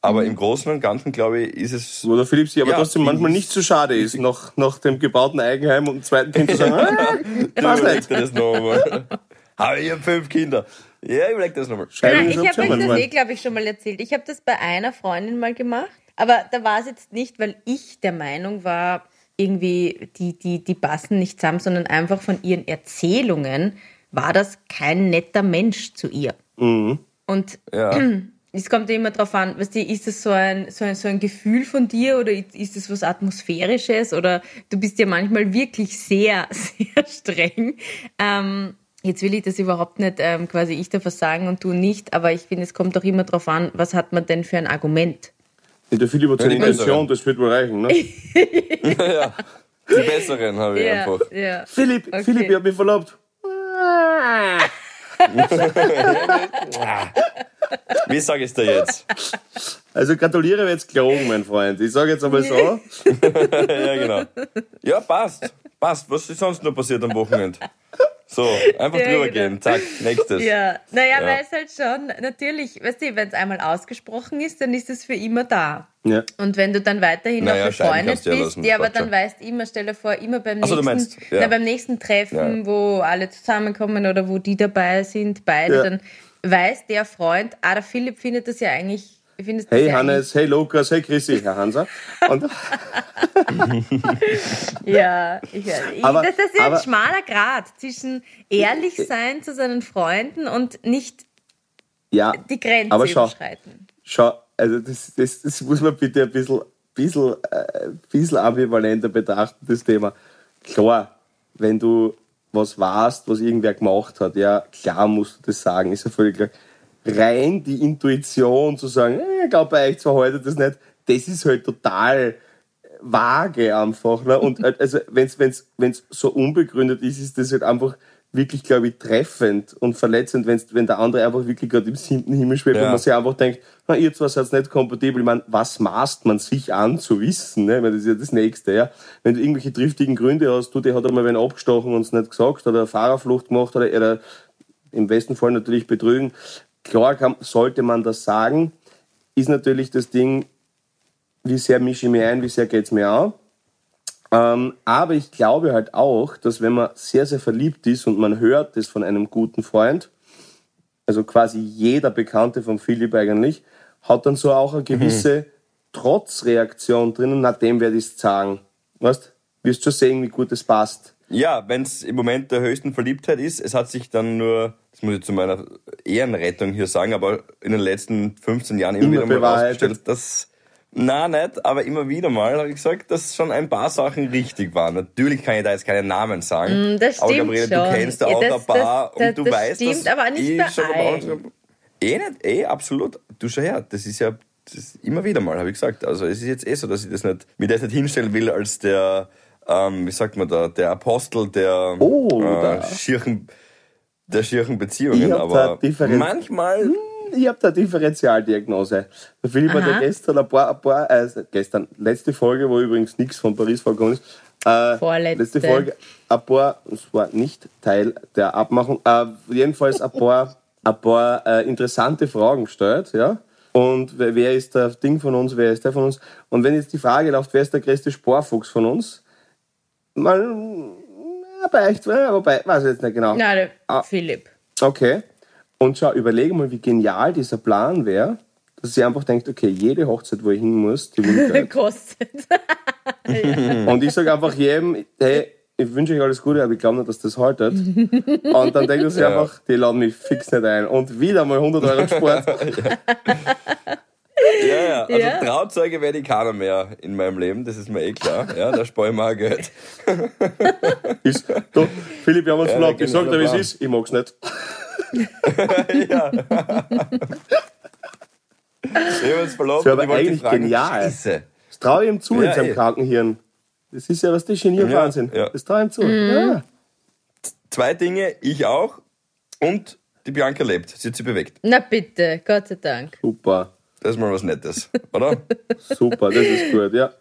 Aber im Großen und Ganzen, glaube ich, ist es Wo der Philipp sich aber Ja, trotzdem manchmal ich- nicht so schade ist, nach, nach dem gebauten Eigenheim und dem zweiten Kind zu sagen, ah, überleg nicht. das nochmal. Aber ich habe fünf Kinder. Ja, ich überleg das nochmal. Nein, ich habe euch das eh, glaube ich, schon mal erzählt. Ich habe das bei einer Freundin mal gemacht. Aber da war es jetzt nicht, weil ich der Meinung war, irgendwie, die, die, die passen nicht zusammen, sondern einfach von ihren Erzählungen war das kein netter Mensch zu ihr. Mhm. Und Ja. es kommt ja immer darauf an, weißt du, ist es so ein, so, ein, so ein Gefühl von dir oder ist es was Atmosphärisches oder du bist ja manchmal wirklich sehr, sehr streng. Ähm, jetzt will ich das überhaupt nicht ähm, quasi ich darf was sagen und du nicht, aber ich finde, es kommt doch immer darauf an, was hat man denn für ein Argument? Der Philipp hat seine Intention, das wird wohl reichen. Ne? ja. Die besseren habe ich einfach. ja. Philipp, Okay. Philipp, ich hab mich verlobt. Wie sage ich es dir jetzt? Also gratuliere mir jetzt gelogen, mein Freund. Ich sage jetzt einmal so. ja, genau. Ja, passt. Passt. Was ist sonst noch passiert am Wochenende? So, einfach Ja, drüber genau. gehen. Zack, nächstes. Ja, naja, Ja. weil es halt schon, natürlich, weißt du, wenn es einmal ausgesprochen ist, dann ist es für immer da. Ja. Und wenn du dann weiterhin Naja, noch befreundet ja bist, lassen, ja, aber passt dann schon. weißt immer, stell dir vor, immer beim Ach so, nächsten, meinst, ja. na, beim nächsten Treffen, Ja. wo alle zusammenkommen oder wo die dabei sind, beide, Ja. dann weiß der Freund, ah, der Philipp findet das ja eigentlich, findet das Hey Hannes, hey Lukas, hey Chrissy, Herr Hansa. Ja, ich, ich, Aber- das, das ist ja ein aber- schmaler Grad zwischen ehrlich sein zu seinen Freunden und nicht ja, die Grenze Aber schau. überschreiten. schau, also das, das, das muss man bitte ein bisschen, bisschen, äh, bisschen ambivalenter betrachten, das Thema. Klar, wenn du was warst, was irgendwer gemacht hat, ja, klar musst du das sagen, ist ja völlig klar. Rein die Intuition zu sagen, äh, ich glaube, bei euch zwar heute das nicht, das ist halt total vage einfach. Ne? Und äh, also, wenn's, wenn's, wenn's so unbegründet ist, ist das halt einfach wirklich, glaube ich, treffend und verletzend, wenn's, wenn der andere einfach wirklich gerade im siebten Himmel schwebt Ja. und man sich einfach denkt, na, ihr zwei seid nicht kompatibel. Ich meine, was maßt man sich an zu wissen? Ne? Ich meine, das ist ja das Nächste. Ja? Wenn du irgendwelche triftigen Gründe hast, du, der hat einmal wen abgestochen und es nicht gesagt oder eine Fahrerflucht gemacht oder, oder im besten Fall natürlich betrügen. Klar kann, sollte man das sagen, ist natürlich das Ding, wie sehr mische ich mich ein, wie sehr geht's mir an. Ähm, aber ich glaube halt auch, dass wenn man sehr, sehr verliebt ist und man hört das von einem guten Freund, also quasi jeder Bekannte von Philipp eigentlich, hat dann so auch eine gewisse Trotzreaktion drinnen, nach dem werde ich es sagen. Weißt, wirst schon sehen, wie gut es passt. Ja, wenn es im Moment der höchsten Verliebtheit ist, es hat sich dann nur, das muss ich zu meiner Ehrenrettung hier sagen, aber in den letzten 15 Jahren immer, Immer wieder mal bewahrheitet. rausgestellt, dass, na nicht, aber immer wieder mal habe ich gesagt, dass schon ein paar Sachen richtig waren. Natürlich kann ich da jetzt keine Namen sagen. Mm, das aber stimmt Gabriele, schon. du kennst da Ja, auch das- ein paar das- das- und du das weißt, stimmt, dass aber nicht ich bei schon allen. Eh nicht, eh, absolut. Du schau her, das ist ja das ist immer wieder mal, habe ich gesagt. Also es ist jetzt eh so, dass ich das nicht, mir das nicht hinstellen will als der, ähm, wie sagt man da, der Apostel der Oh, äh, da. schirchen, der schirchen Beziehungen. Da Aber Differenz- manchmal, Ich habe da Differentialdiagnose. Der Philipp hat ja Aha. gestern ein paar, ein paar äh, gestern, letzte Folge, wo übrigens nichts von Paris vorgekommen ist, äh, Vorletzte. letzte Folge, ein paar, es war nicht Teil der Abmachung, äh, jedenfalls ein paar, ein paar äh, interessante Fragen gestellt, ja. Und wer, wer ist der Ding von uns, wer ist der von uns? Und wenn jetzt die Frage läuft, wer ist der größte Sporfuchs von uns? Mal, ja, wobei, weiß ich jetzt nicht genau. Na, der Ah. Philipp. Okay. Und schau, überlege mal, wie genial dieser Plan wäre, dass sie einfach denkt, okay, jede Hochzeit, wo ich hin muss, die will ich gleich. Kostet. Und ich sage einfach jedem, hey, ich wünsche euch alles Gute, aber ich glaube nicht, dass das haltet. Und dann denkt sie Ja. einfach, die laden mich fix nicht ein. Und wieder mal 100 Euro Sport. ja, ja, also Ja. Trauzeuge werde ich keiner mehr in meinem Leben, das ist mir eh klar. Ja, da spare ich mir auch Geld. Ist, du, Philipp, wir haben uns Ja, verlobt. der Ich sag dir, wie es ist. Ich mag's nicht. ja. Ich habe uns verlobt Das ich aber eigentlich fragen, genial. Scheiße. Das traue ich ihm zu Ja, in seinem eh. Krankenhirn. Das ist ja was das Genie und Ja, Wahnsinn. ja. Das traue ich ihm zu. Mhm. Ja. Zwei Dinge, ich auch und die Bianca lebt. Sie hat sie bewegt. Na bitte, Gott sei Dank. Super, Das ist mal was Nettes, oder? super, das ist gut, ja.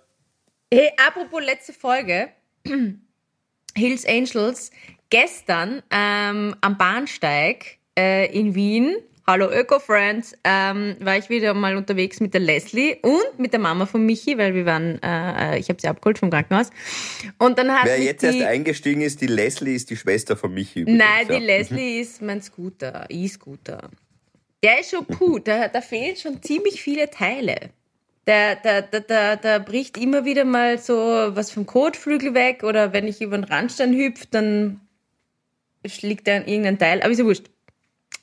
Hey, apropos letzte Folge. Hills Angels. Gestern ähm, am Bahnsteig äh, in Wien, hallo Öko-Friends, ähm, war ich wieder mal unterwegs mit der Leslie und mit der Mama von Michi, weil wir waren, äh, ich habe sie abgeholt vom Krankenhaus. Und dann hat Wer jetzt die, erst eingestiegen ist, die Leslie ist die Schwester von Michi. Übrigens, Nein, die ja. Leslie ist mein Scooter, E-Scooter. Der ist schon puh, da, da fehlen schon ziemlich viele Teile. Der, der, der, der, der bricht immer wieder mal so was vom Kotflügel weg oder wenn ich über den Randstein hüpfe, dann liegt er an irgendein Teil, aber ist ja wurscht.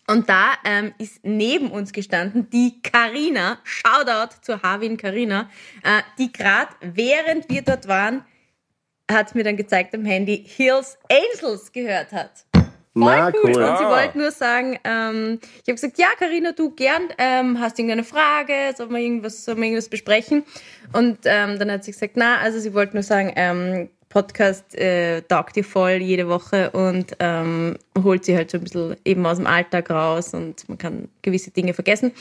Und da ähm, ist neben uns gestanden die Karina, Shoutout zur Harvin Karina, äh, die gerade während wir dort waren, hat mir dann gezeigt am Handy, Hills Angels gehört hat. Na, Voll cool. Und sie Ah. wollte nur sagen, ähm, ich habe gesagt, ja, Karina, du gern, ähm, hast du irgendeine Frage, soll man irgendwas, soll man irgendwas besprechen? Und ähm, dann hat sie gesagt, na, also sie wollte nur sagen, ähm, Podcast äh, taugt ihr voll jede Woche und ähm, holt sie halt so ein bisschen eben aus dem Alltag raus und man kann gewisse Dinge vergessen.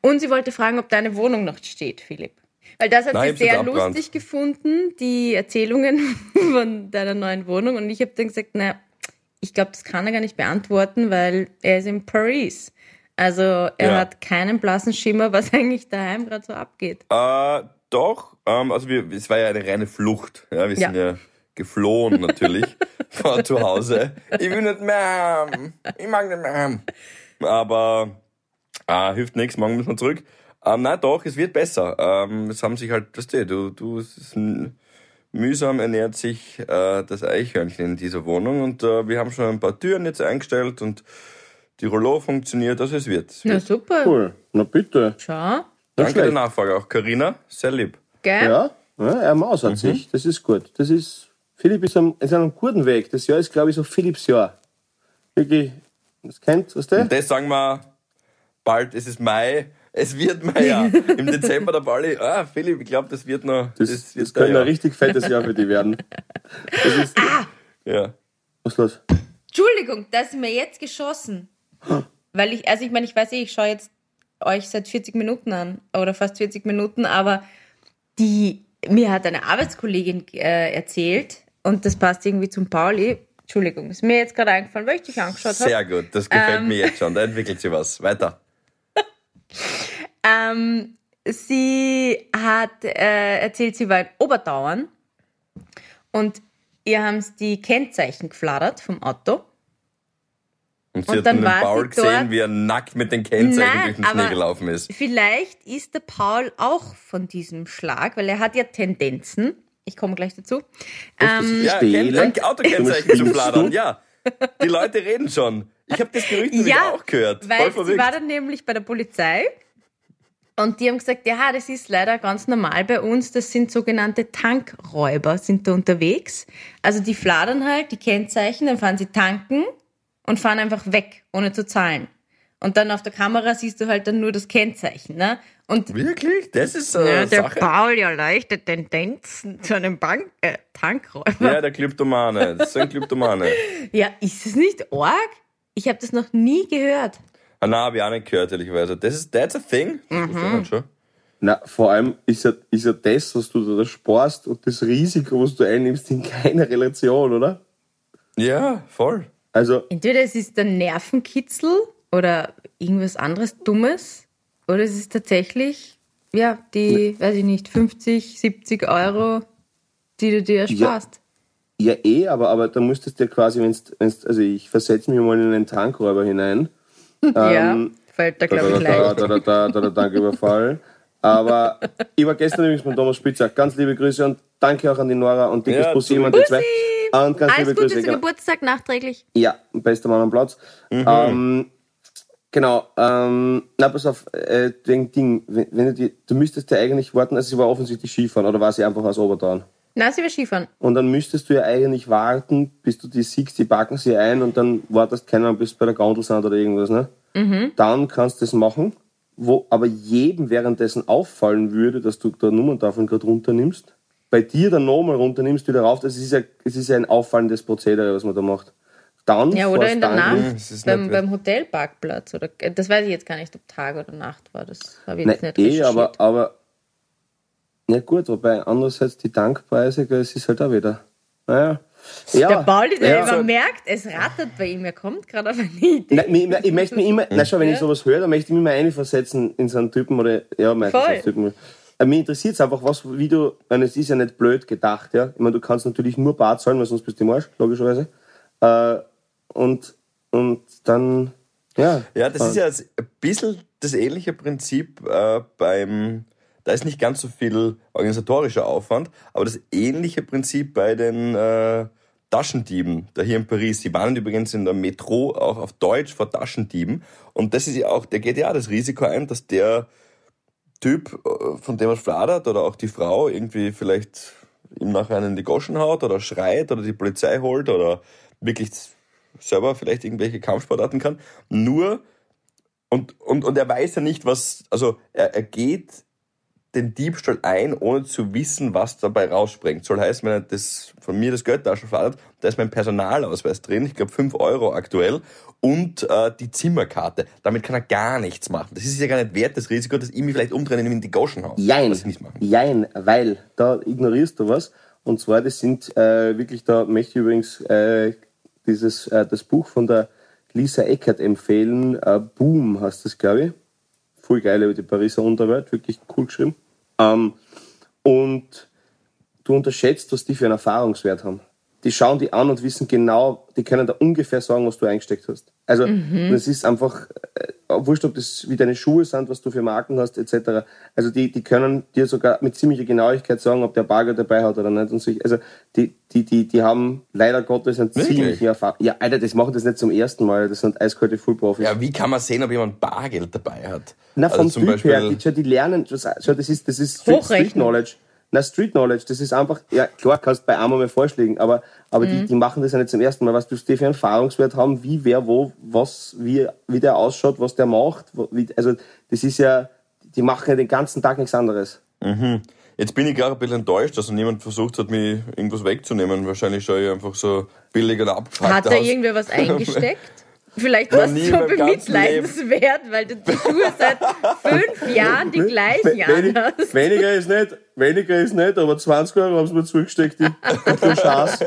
Und sie wollte fragen, ob deine Wohnung noch steht, Philipp. Weil das hat Nein, sie sehr lustig gefunden, die Erzählungen von deiner neuen Wohnung. Und ich habe dann gesagt, na, ich glaube, das kann er gar nicht beantworten, weil er ist in Paris. Also er Ja. hat keinen blassen Schimmer, was eigentlich daheim gerade so abgeht. Äh, doch, ähm, also wir, es war ja eine reine Flucht. Ja, wir sind Ja. ja, geflohen natürlich von zu Hause. Ich will nicht mehr, ich mag nicht mehr. Aber äh, hilft nichts, morgen müssen wir zurück. Ähm, nein, doch, es wird besser. Ähm, es haben sich halt, weißt du, du, du es ist ein, mühsam ernährt sich äh, das Eichhörnchen in dieser Wohnung und äh, wir haben schon ein paar Türen jetzt eingestellt und die Rollo funktioniert, also es wird. Es Na wird. super. Cool. Na bitte. Schau. Danke der schlecht. Nachfrage auch, Karina, sehr lieb. Gell? Ja, ja er mausert Mhm. sich. Das ist gut. Das ist, Philipp ist, am, ist auf einem guten Weg. Das Jahr ist, glaube ich, so Philipps Jahr. Wirklich, das kennt, was der? Und das sagen wir bald, es ist Mai, es wird Mai, ja. Im Dezember der Bali, ah, Philipp, ich glaube, das wird noch, Das, das, das, wird könnte ein richtig fettes Jahr für die werden. Das ist, ja. was ist los? Entschuldigung, da ist mir jetzt geschossen. Weil ich, also ich meine, ich weiß eh, ich schaue jetzt euch seit 40 Minuten an oder fast 40 Minuten, aber die, mir hat eine Arbeitskollegin äh, erzählt und das passt irgendwie zum Pauli. Entschuldigung, ist mir jetzt gerade eingefallen, weil ich dich angeschaut habe. Sehr gut, das gefällt Ähm. mir jetzt schon, da entwickelt sich was. Weiter. Ähm, sie hat äh, erzählt, sie war in Oberdauern und ihr haben die Kennzeichen gefladert vom Auto. Und sie Und hat dann den war Paul sie gesehen, dort. wie er nackt mit den Kennzeichen Nein, durch den Schnee gelaufen ist. Vielleicht ist der Paul auch von diesem Schlag, weil er hat ja Tendenzen. Ich komme gleich dazu. Ähm, Ja, Autokennzeichen zu fladern, ja. Die Leute reden schon. Ich habe das Gerücht ja, auch gehört. weil sie war dann nämlich bei der Polizei und die haben gesagt, ja, das ist leider ganz normal bei uns. Das sind sogenannte Tankräuber, sind da unterwegs. Also die fladern halt die Kennzeichen, dann fahren sie tanken und fahren einfach weg, ohne zu zahlen. Und dann auf der Kamera siehst du halt dann nur das Kennzeichen, ne? Und Wirklich? Das ist äh, ja, der Sache. Paul ja leichte Tendenzen zu einem Bank äh, Tankräuber. Ja, der Klyptomane. Das ist ein Klyptomane. Ja, ist es nicht arg? Ich habe das noch nie gehört. Ah, nein, habe ich auch nicht gehört, ehrlicherweise. Das ist, that's a thing. Das Mhm. nicht schon. Na, vor allem ist ja, ist ja das, was du da sparst und das Risiko, was du einnimmst, in keiner Relation, oder? Ja, voll. Also, Entweder es ist der Nervenkitzel oder irgendwas anderes Dummes oder es ist tatsächlich, ja, die, weiß ich nicht, 50, 70 Euro, die du dir ersparst. ja eh, aber, aber da müsstest du ja quasi, wenn's, wenn's, also ich versetze mich mal in einen Tankräuber hinein. Ja, Ähm, fällt da, glaube ich, leicht. da, da, da, da, da, danke Überfall. Aber ich war gestern übrigens mit Thomas Spitzer. Ganz liebe Grüße und danke auch an die Nora und dickes Ja, Bussi an die zwei. Und ganz Alles liebe Gute Grüße. zum Genau. Geburtstag nachträglich. Ja, bester Mann am Platz. Ähm, genau. Ähm, na, pass auf, äh, wegen Ding. Wenn, wenn du, die, du müsstest ja eigentlich warten, also sie war offensichtlich Skifahren oder war sie einfach aus Oberdauern? Na, sie war Skifahren. Und dann müsstest du ja eigentlich warten, bis du die siehst, die packen sie ein und dann wartest keine Ahnung, bis sie bei der Gondel sind oder irgendwas, ne? Dann kannst du das machen, wo aber jedem währenddessen auffallen würde, dass du da Nummerntafeln gerade runternimmst. Bei dir dann nochmal runternimmst, wieder rauf. Das ist ja, es ist ja ein auffallendes Prozedere, was man da macht. Dann Ja, oder in der Nacht beim, beim Hotelparkplatz. Oder, das weiß ich jetzt gar nicht, ob Tag oder Nacht war. Das habe ich Nein, jetzt nicht eh, aber, aber ja gut, wobei andererseits die Tankpreise, es ist halt auch wieder. Naja. Ja, der Pauli, der ja. immer merkt, es rattert bei ihm. Er kommt gerade auf eine Idee. Nein, ich, ich möchte mich immer, na schau, wenn ich sowas höre, dann möchte ich mich immer einversetzen in so einen Typen oder, ja, meistens Voll. Typen. Äh, Mich interessiert es einfach, was, wie du, ich meine, es ist ja nicht blöd gedacht, ja. Ich meine, du kannst natürlich nur Bar zahlen, weil sonst bist du im Arsch, logischerweise. Äh, und, und dann, ja. Ja, das ist ja ein bisschen das ähnliche Prinzip äh, beim Da ist nicht ganz so viel organisatorischer Aufwand, aber das ähnliche Prinzip bei den äh, Taschendieben da hier in Paris. Die warnen übrigens in der Metro auch auf Deutsch vor Taschendieben. Und das ist ja auch, der geht ja das Risiko ein, dass der Typ, äh, von dem er fladert oder auch die Frau irgendwie vielleicht ihm nachher einen in die Goschen haut oder schreit oder die Polizei holt oder wirklich selber vielleicht irgendwelche Kampfsportarten kann. Nur, und, und, und er weiß ja nicht, was, also er, er geht den Diebstahl ein, ohne zu wissen, was dabei rausspringt. Soll heißen, wenn er das, von mir das Geldtaschen fladert, da ist mein Personalausweis drin, ich glaube 5 Euro aktuell, und äh, die Zimmerkarte. Damit kann er gar nichts machen. Das ist ja gar nicht wert, das Risiko, dass ich mich vielleicht umdrehen in die Goschen haue. Jein, Was ich nicht machen. jein, weil da ignorierst du was. Und zwar, das sind äh, wirklich, da möchte ich übrigens äh, dieses, äh, das Buch von der Lisa Eckert empfehlen. Äh, Boom heißt das, glaube ich. Voll geil über die Pariser Unterwelt, wirklich cool geschrieben. Ähm, und du unterschätzt, was die für einen Erfahrungswert haben. Die schauen die an und wissen genau, die können da ungefähr sagen, was du eingesteckt hast. Also das ist einfach, äh, wurscht, ob das wie deine Schuhe sind, was du für Marken hast, etc. Also die, die können dir sogar mit ziemlicher Genauigkeit sagen, ob der Bargeld dabei hat oder nicht. Und so. Also die, die, die, die haben leider Gottes einen Wirklich? ziemlichen Erfahrung. Ja, Alter, das machen das nicht zum ersten Mal. Das sind eiskalte Fullprofis. Ja, wie kann man sehen, ob jemand Bargeld dabei hat? Na, vom also zum Typ her, Beispiel, die, schau, die lernen, schau, das ist, das ist. Street Knowledge. Na, Street Knowledge, das ist einfach, ja, klar, kannst bei einmal mal vorschlägen, aber, aber Mhm. die, die machen das ja nicht zum ersten Mal. Was du die für einen Erfahrungswert haben, wie, wer, wo, was, wie, wie der ausschaut, was der macht, wie, also, das ist ja, die machen ja den ganzen Tag nichts anderes. Jetzt bin ich gerade ein bisschen enttäuscht, dass niemand versucht hat, mir irgendwas wegzunehmen. Wahrscheinlich schaue ich einfach so billig oder abgefuckt Hat aus. da irgendwer was eingesteckt? Vielleicht war es so bemitleidenswert, weil du die Schuhe seit fünf Jahren die gleichen Wenig, anhast. weniger ist nicht, weniger ist nicht, aber 20 Euro haben sie mir zugesteckt, die, die Chance.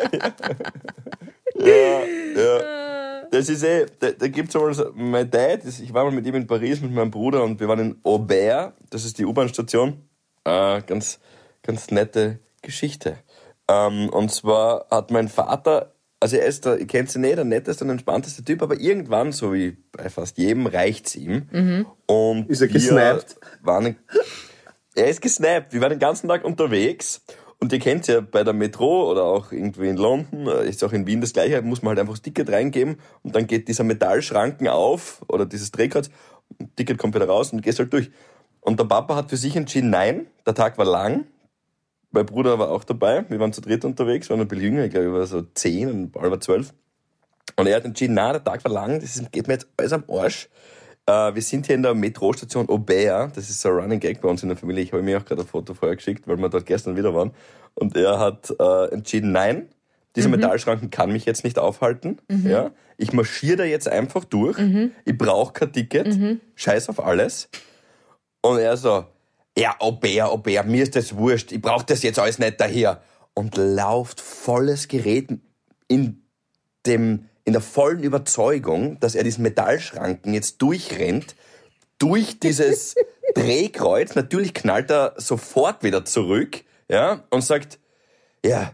Das ist eh, da, da gibt's einmal so, mein Dad, ich war mal mit ihm in Paris mit meinem Bruder und wir waren in Aubert, das ist die U-Bahn-Station. Äh, ganz, ganz nette Geschichte. Ähm, und zwar hat mein Vater, also er ist der, ihr kennt ihn nicht, der netteste und entspannteste Typ, aber irgendwann, so wie bei fast jedem, reicht's ihm. Und Ist er wir gesnappt? Waren, er ist gesnappt. Wir waren den ganzen Tag unterwegs. Und ihr kennt ja bei der Metro oder auch irgendwie in London, äh, ist auch in Wien das gleiche, muss man halt einfach das Ticket reingeben und dann geht dieser Metallschranken auf oder dieses Drehkreuz, Ticket kommt wieder raus und du gehst halt durch. Und der Papa hat für sich entschieden, nein, der Tag war lang. Mein Bruder war auch dabei, wir waren zu dritt unterwegs, waren ein bisschen jünger, ich glaube, ich war so zehn und war zwölf. Und er hat entschieden, na, der Tag war lang, das geht mir jetzt alles am Arsch. Äh, wir sind hier in der Metrostation Aubert. Das ist so ein Running Gag bei uns in der Familie. Ich habe mir auch gerade ein Foto vorher geschickt, weil wir dort gestern wieder waren. Und er hat äh, entschieden, nein, dieser Metallschranken kann mich jetzt nicht aufhalten. Ja, ich marschiere da jetzt einfach durch. Ich brauche kein Ticket. Scheiß auf alles. Und er so, ja, Aubert, Aubert, mir ist das wurscht. Ich brauche das jetzt alles nicht daher. Und lauft volles Gerät in dem, in der vollen Überzeugung, dass er diesen Metallschranken jetzt durchrennt, durch dieses Drehkreuz. Natürlich knallt er sofort wieder zurück, ja, und sagt, ja,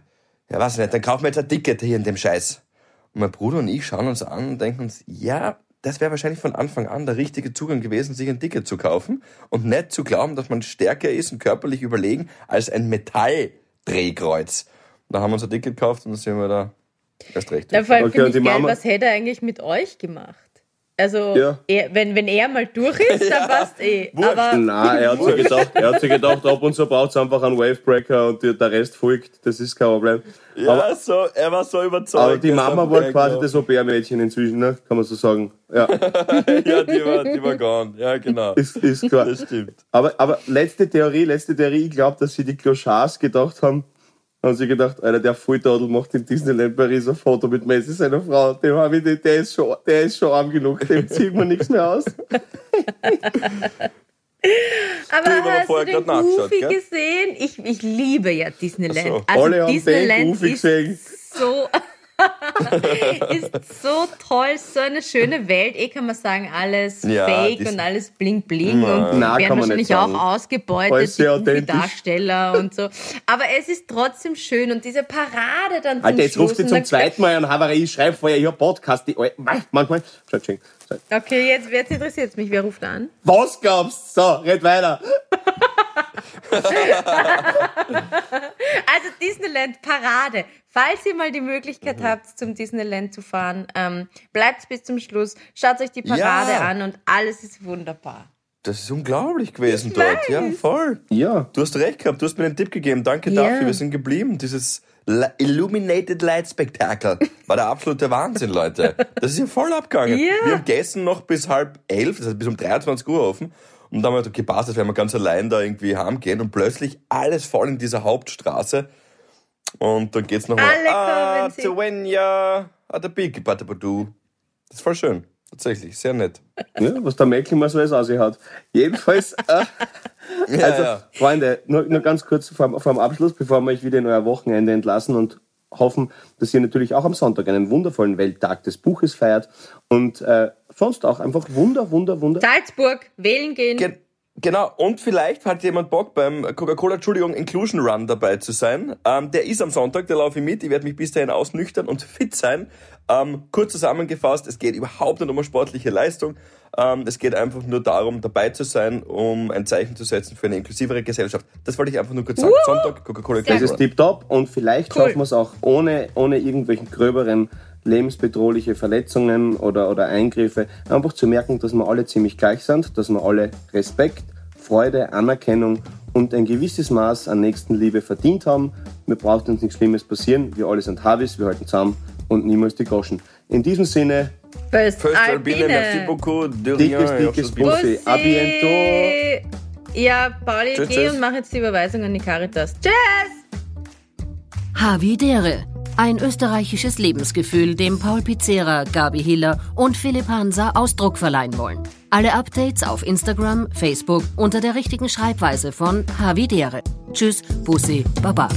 ja, weiß nicht, dann kaufen wir jetzt ein Ticket hier in dem Scheiß. Und mein Bruder und ich schauen uns an und denken uns, ja, das wäre wahrscheinlich von Anfang an der richtige Zugang gewesen, sich ein Ticket zu kaufen und nicht zu glauben, dass man stärker ist und körperlich überlegen als ein Metalldrehkreuz. Da haben wir uns ein Ticket gekauft und dann sind wir da erst recht. Na, vor allem Okay, finde ich geil, Mama- was hätte er eigentlich mit euch gemacht? Also, Ja. er, wenn, wenn er mal durch ist, dann passt eh. Wurscht. Aber Nein, er hat sich gedacht, er hat sich gedacht, ab und zu braucht es einfach einen Wavebreaker und die- der Rest folgt. Das ist kein Problem. ja, aber, so, er war so überzeugt. aber die Mama war quasi das Au-pair-Mädchen inzwischen, ne? kann man so sagen. Ja, Ja, die war, die war gone. Ja, genau. ist, ist klar. Das stimmt. Aber, aber letzte Theorie, letzte Theorie, ich glaube, dass sie die Clochards gedacht haben, haben sie gedacht, Alter, der Volltadel macht im Disneyland Paris ein Foto mit Messi, seiner Frau. Dem hab ich, nicht- der, ist schon, der ist schon arm genug, dem zieht man nichts mehr aus. Aber haben aber hast du den Goofy gell? gesehen? Ich, ich liebe ja Disneyland. So. Also Alle haben den Disneyland Goofy ist gesehen. so ist so toll, so eine schöne Welt. Eh kann man sagen, alles Ja, fake und alles bling bling Nein. und Nein, werden wahrscheinlich auch ausgebeutet, die. Darsteller und so. Aber es ist trotzdem schön und diese Parade dann zum Alter, jetzt Schluss ruft sie zum zweiten Mal an Havarie, ich schreibe vorher, hab Podcast, die Al- manchmal. Okay, jetzt, jetzt interessiert mich, wer ruft an? Was glaubst du? So, red weiter. Also Disneyland Parade. Falls ihr mal die Möglichkeit habt, zum Disneyland zu fahren, ähm, bleibt bis zum Schluss, schaut euch die Parade Ja. an und alles ist wunderbar. Das ist unglaublich gewesen dort. Ja, voll. Ja. Du hast recht gehabt, du hast mir den Tipp gegeben. Danke Ja. dafür, wir sind geblieben. Dieses Illuminated Light Spektakel war der absolute Wahnsinn, Leute. Das ist ja voll abgegangen. Ja. Wir haben gegessen noch bis halb elf, das heißt bis um 23 Uhr offen. Und dann haben wir gedacht, okay, passt, das werden wir ganz allein da irgendwie heimgehen. Und plötzlich alles voll in dieser Hauptstraße. Und dann geht's nochmal. Ah. Tawenya, ah, der Big Badabadu. Das ist voll schön. Tatsächlich, sehr nett. ja was der Mäckel mal so alles ausgehaut. Jedenfalls, äh, Ja, also ja. Freunde, nur, nur ganz kurz vor, vor dem Abschluss, bevor wir euch wieder in euer Wochenende entlassen und hoffen, dass ihr natürlich auch am Sonntag einen wundervollen Welttag des Buches feiert und äh, sonst auch einfach wunder, wunder, wunder. Salzburg, wählen gehen. Gen genau, und vielleicht hat jemand Bock beim Coca-Cola, Entschuldigung, Inclusion Run dabei zu sein. Ähm, der ist am Sonntag, der laufe ich mit. Ich werde mich bis dahin ausnüchtern und fit sein. Ähm, kurz zusammengefasst, es geht überhaupt nicht um eine sportliche Leistung. Ähm, es geht einfach nur darum, dabei zu sein, um ein Zeichen zu setzen für eine inklusivere Gesellschaft. Das wollte ich einfach nur kurz sagen. Sonntag, Coca-Cola Das Inclusion ist Run. tipptopp und vielleicht Cool. schaffen wir es auch ohne, ohne irgendwelchen gröberen lebensbedrohliche Verletzungen oder, oder Eingriffe, einfach zu merken, dass wir alle ziemlich gleich sind, dass wir alle Respekt, Freude, Anerkennung und ein gewisses Maß an Nächstenliebe verdient haben. Mir braucht uns nichts Schlimmes passieren. Wir alle sind Harvis, wir halten zusammen und niemals die Goschen. In diesem Sinne, First, First Albine, merci beaucoup. De rien, dickes, et dickes Bussi. A bientôt. Ja, Pauli, Tschüss, geh und mach jetzt die Überweisung an die Caritas. Tschüss! Havidere. Ein österreichisches Lebensgefühl, dem Paul Pizzera, Gabi Hiller und Philipp Hansa Ausdruck verleihen wollen. Alle Updates auf Instagram, Facebook unter der richtigen Schreibweise von Havidere. Tschüss, Bussi, Baba.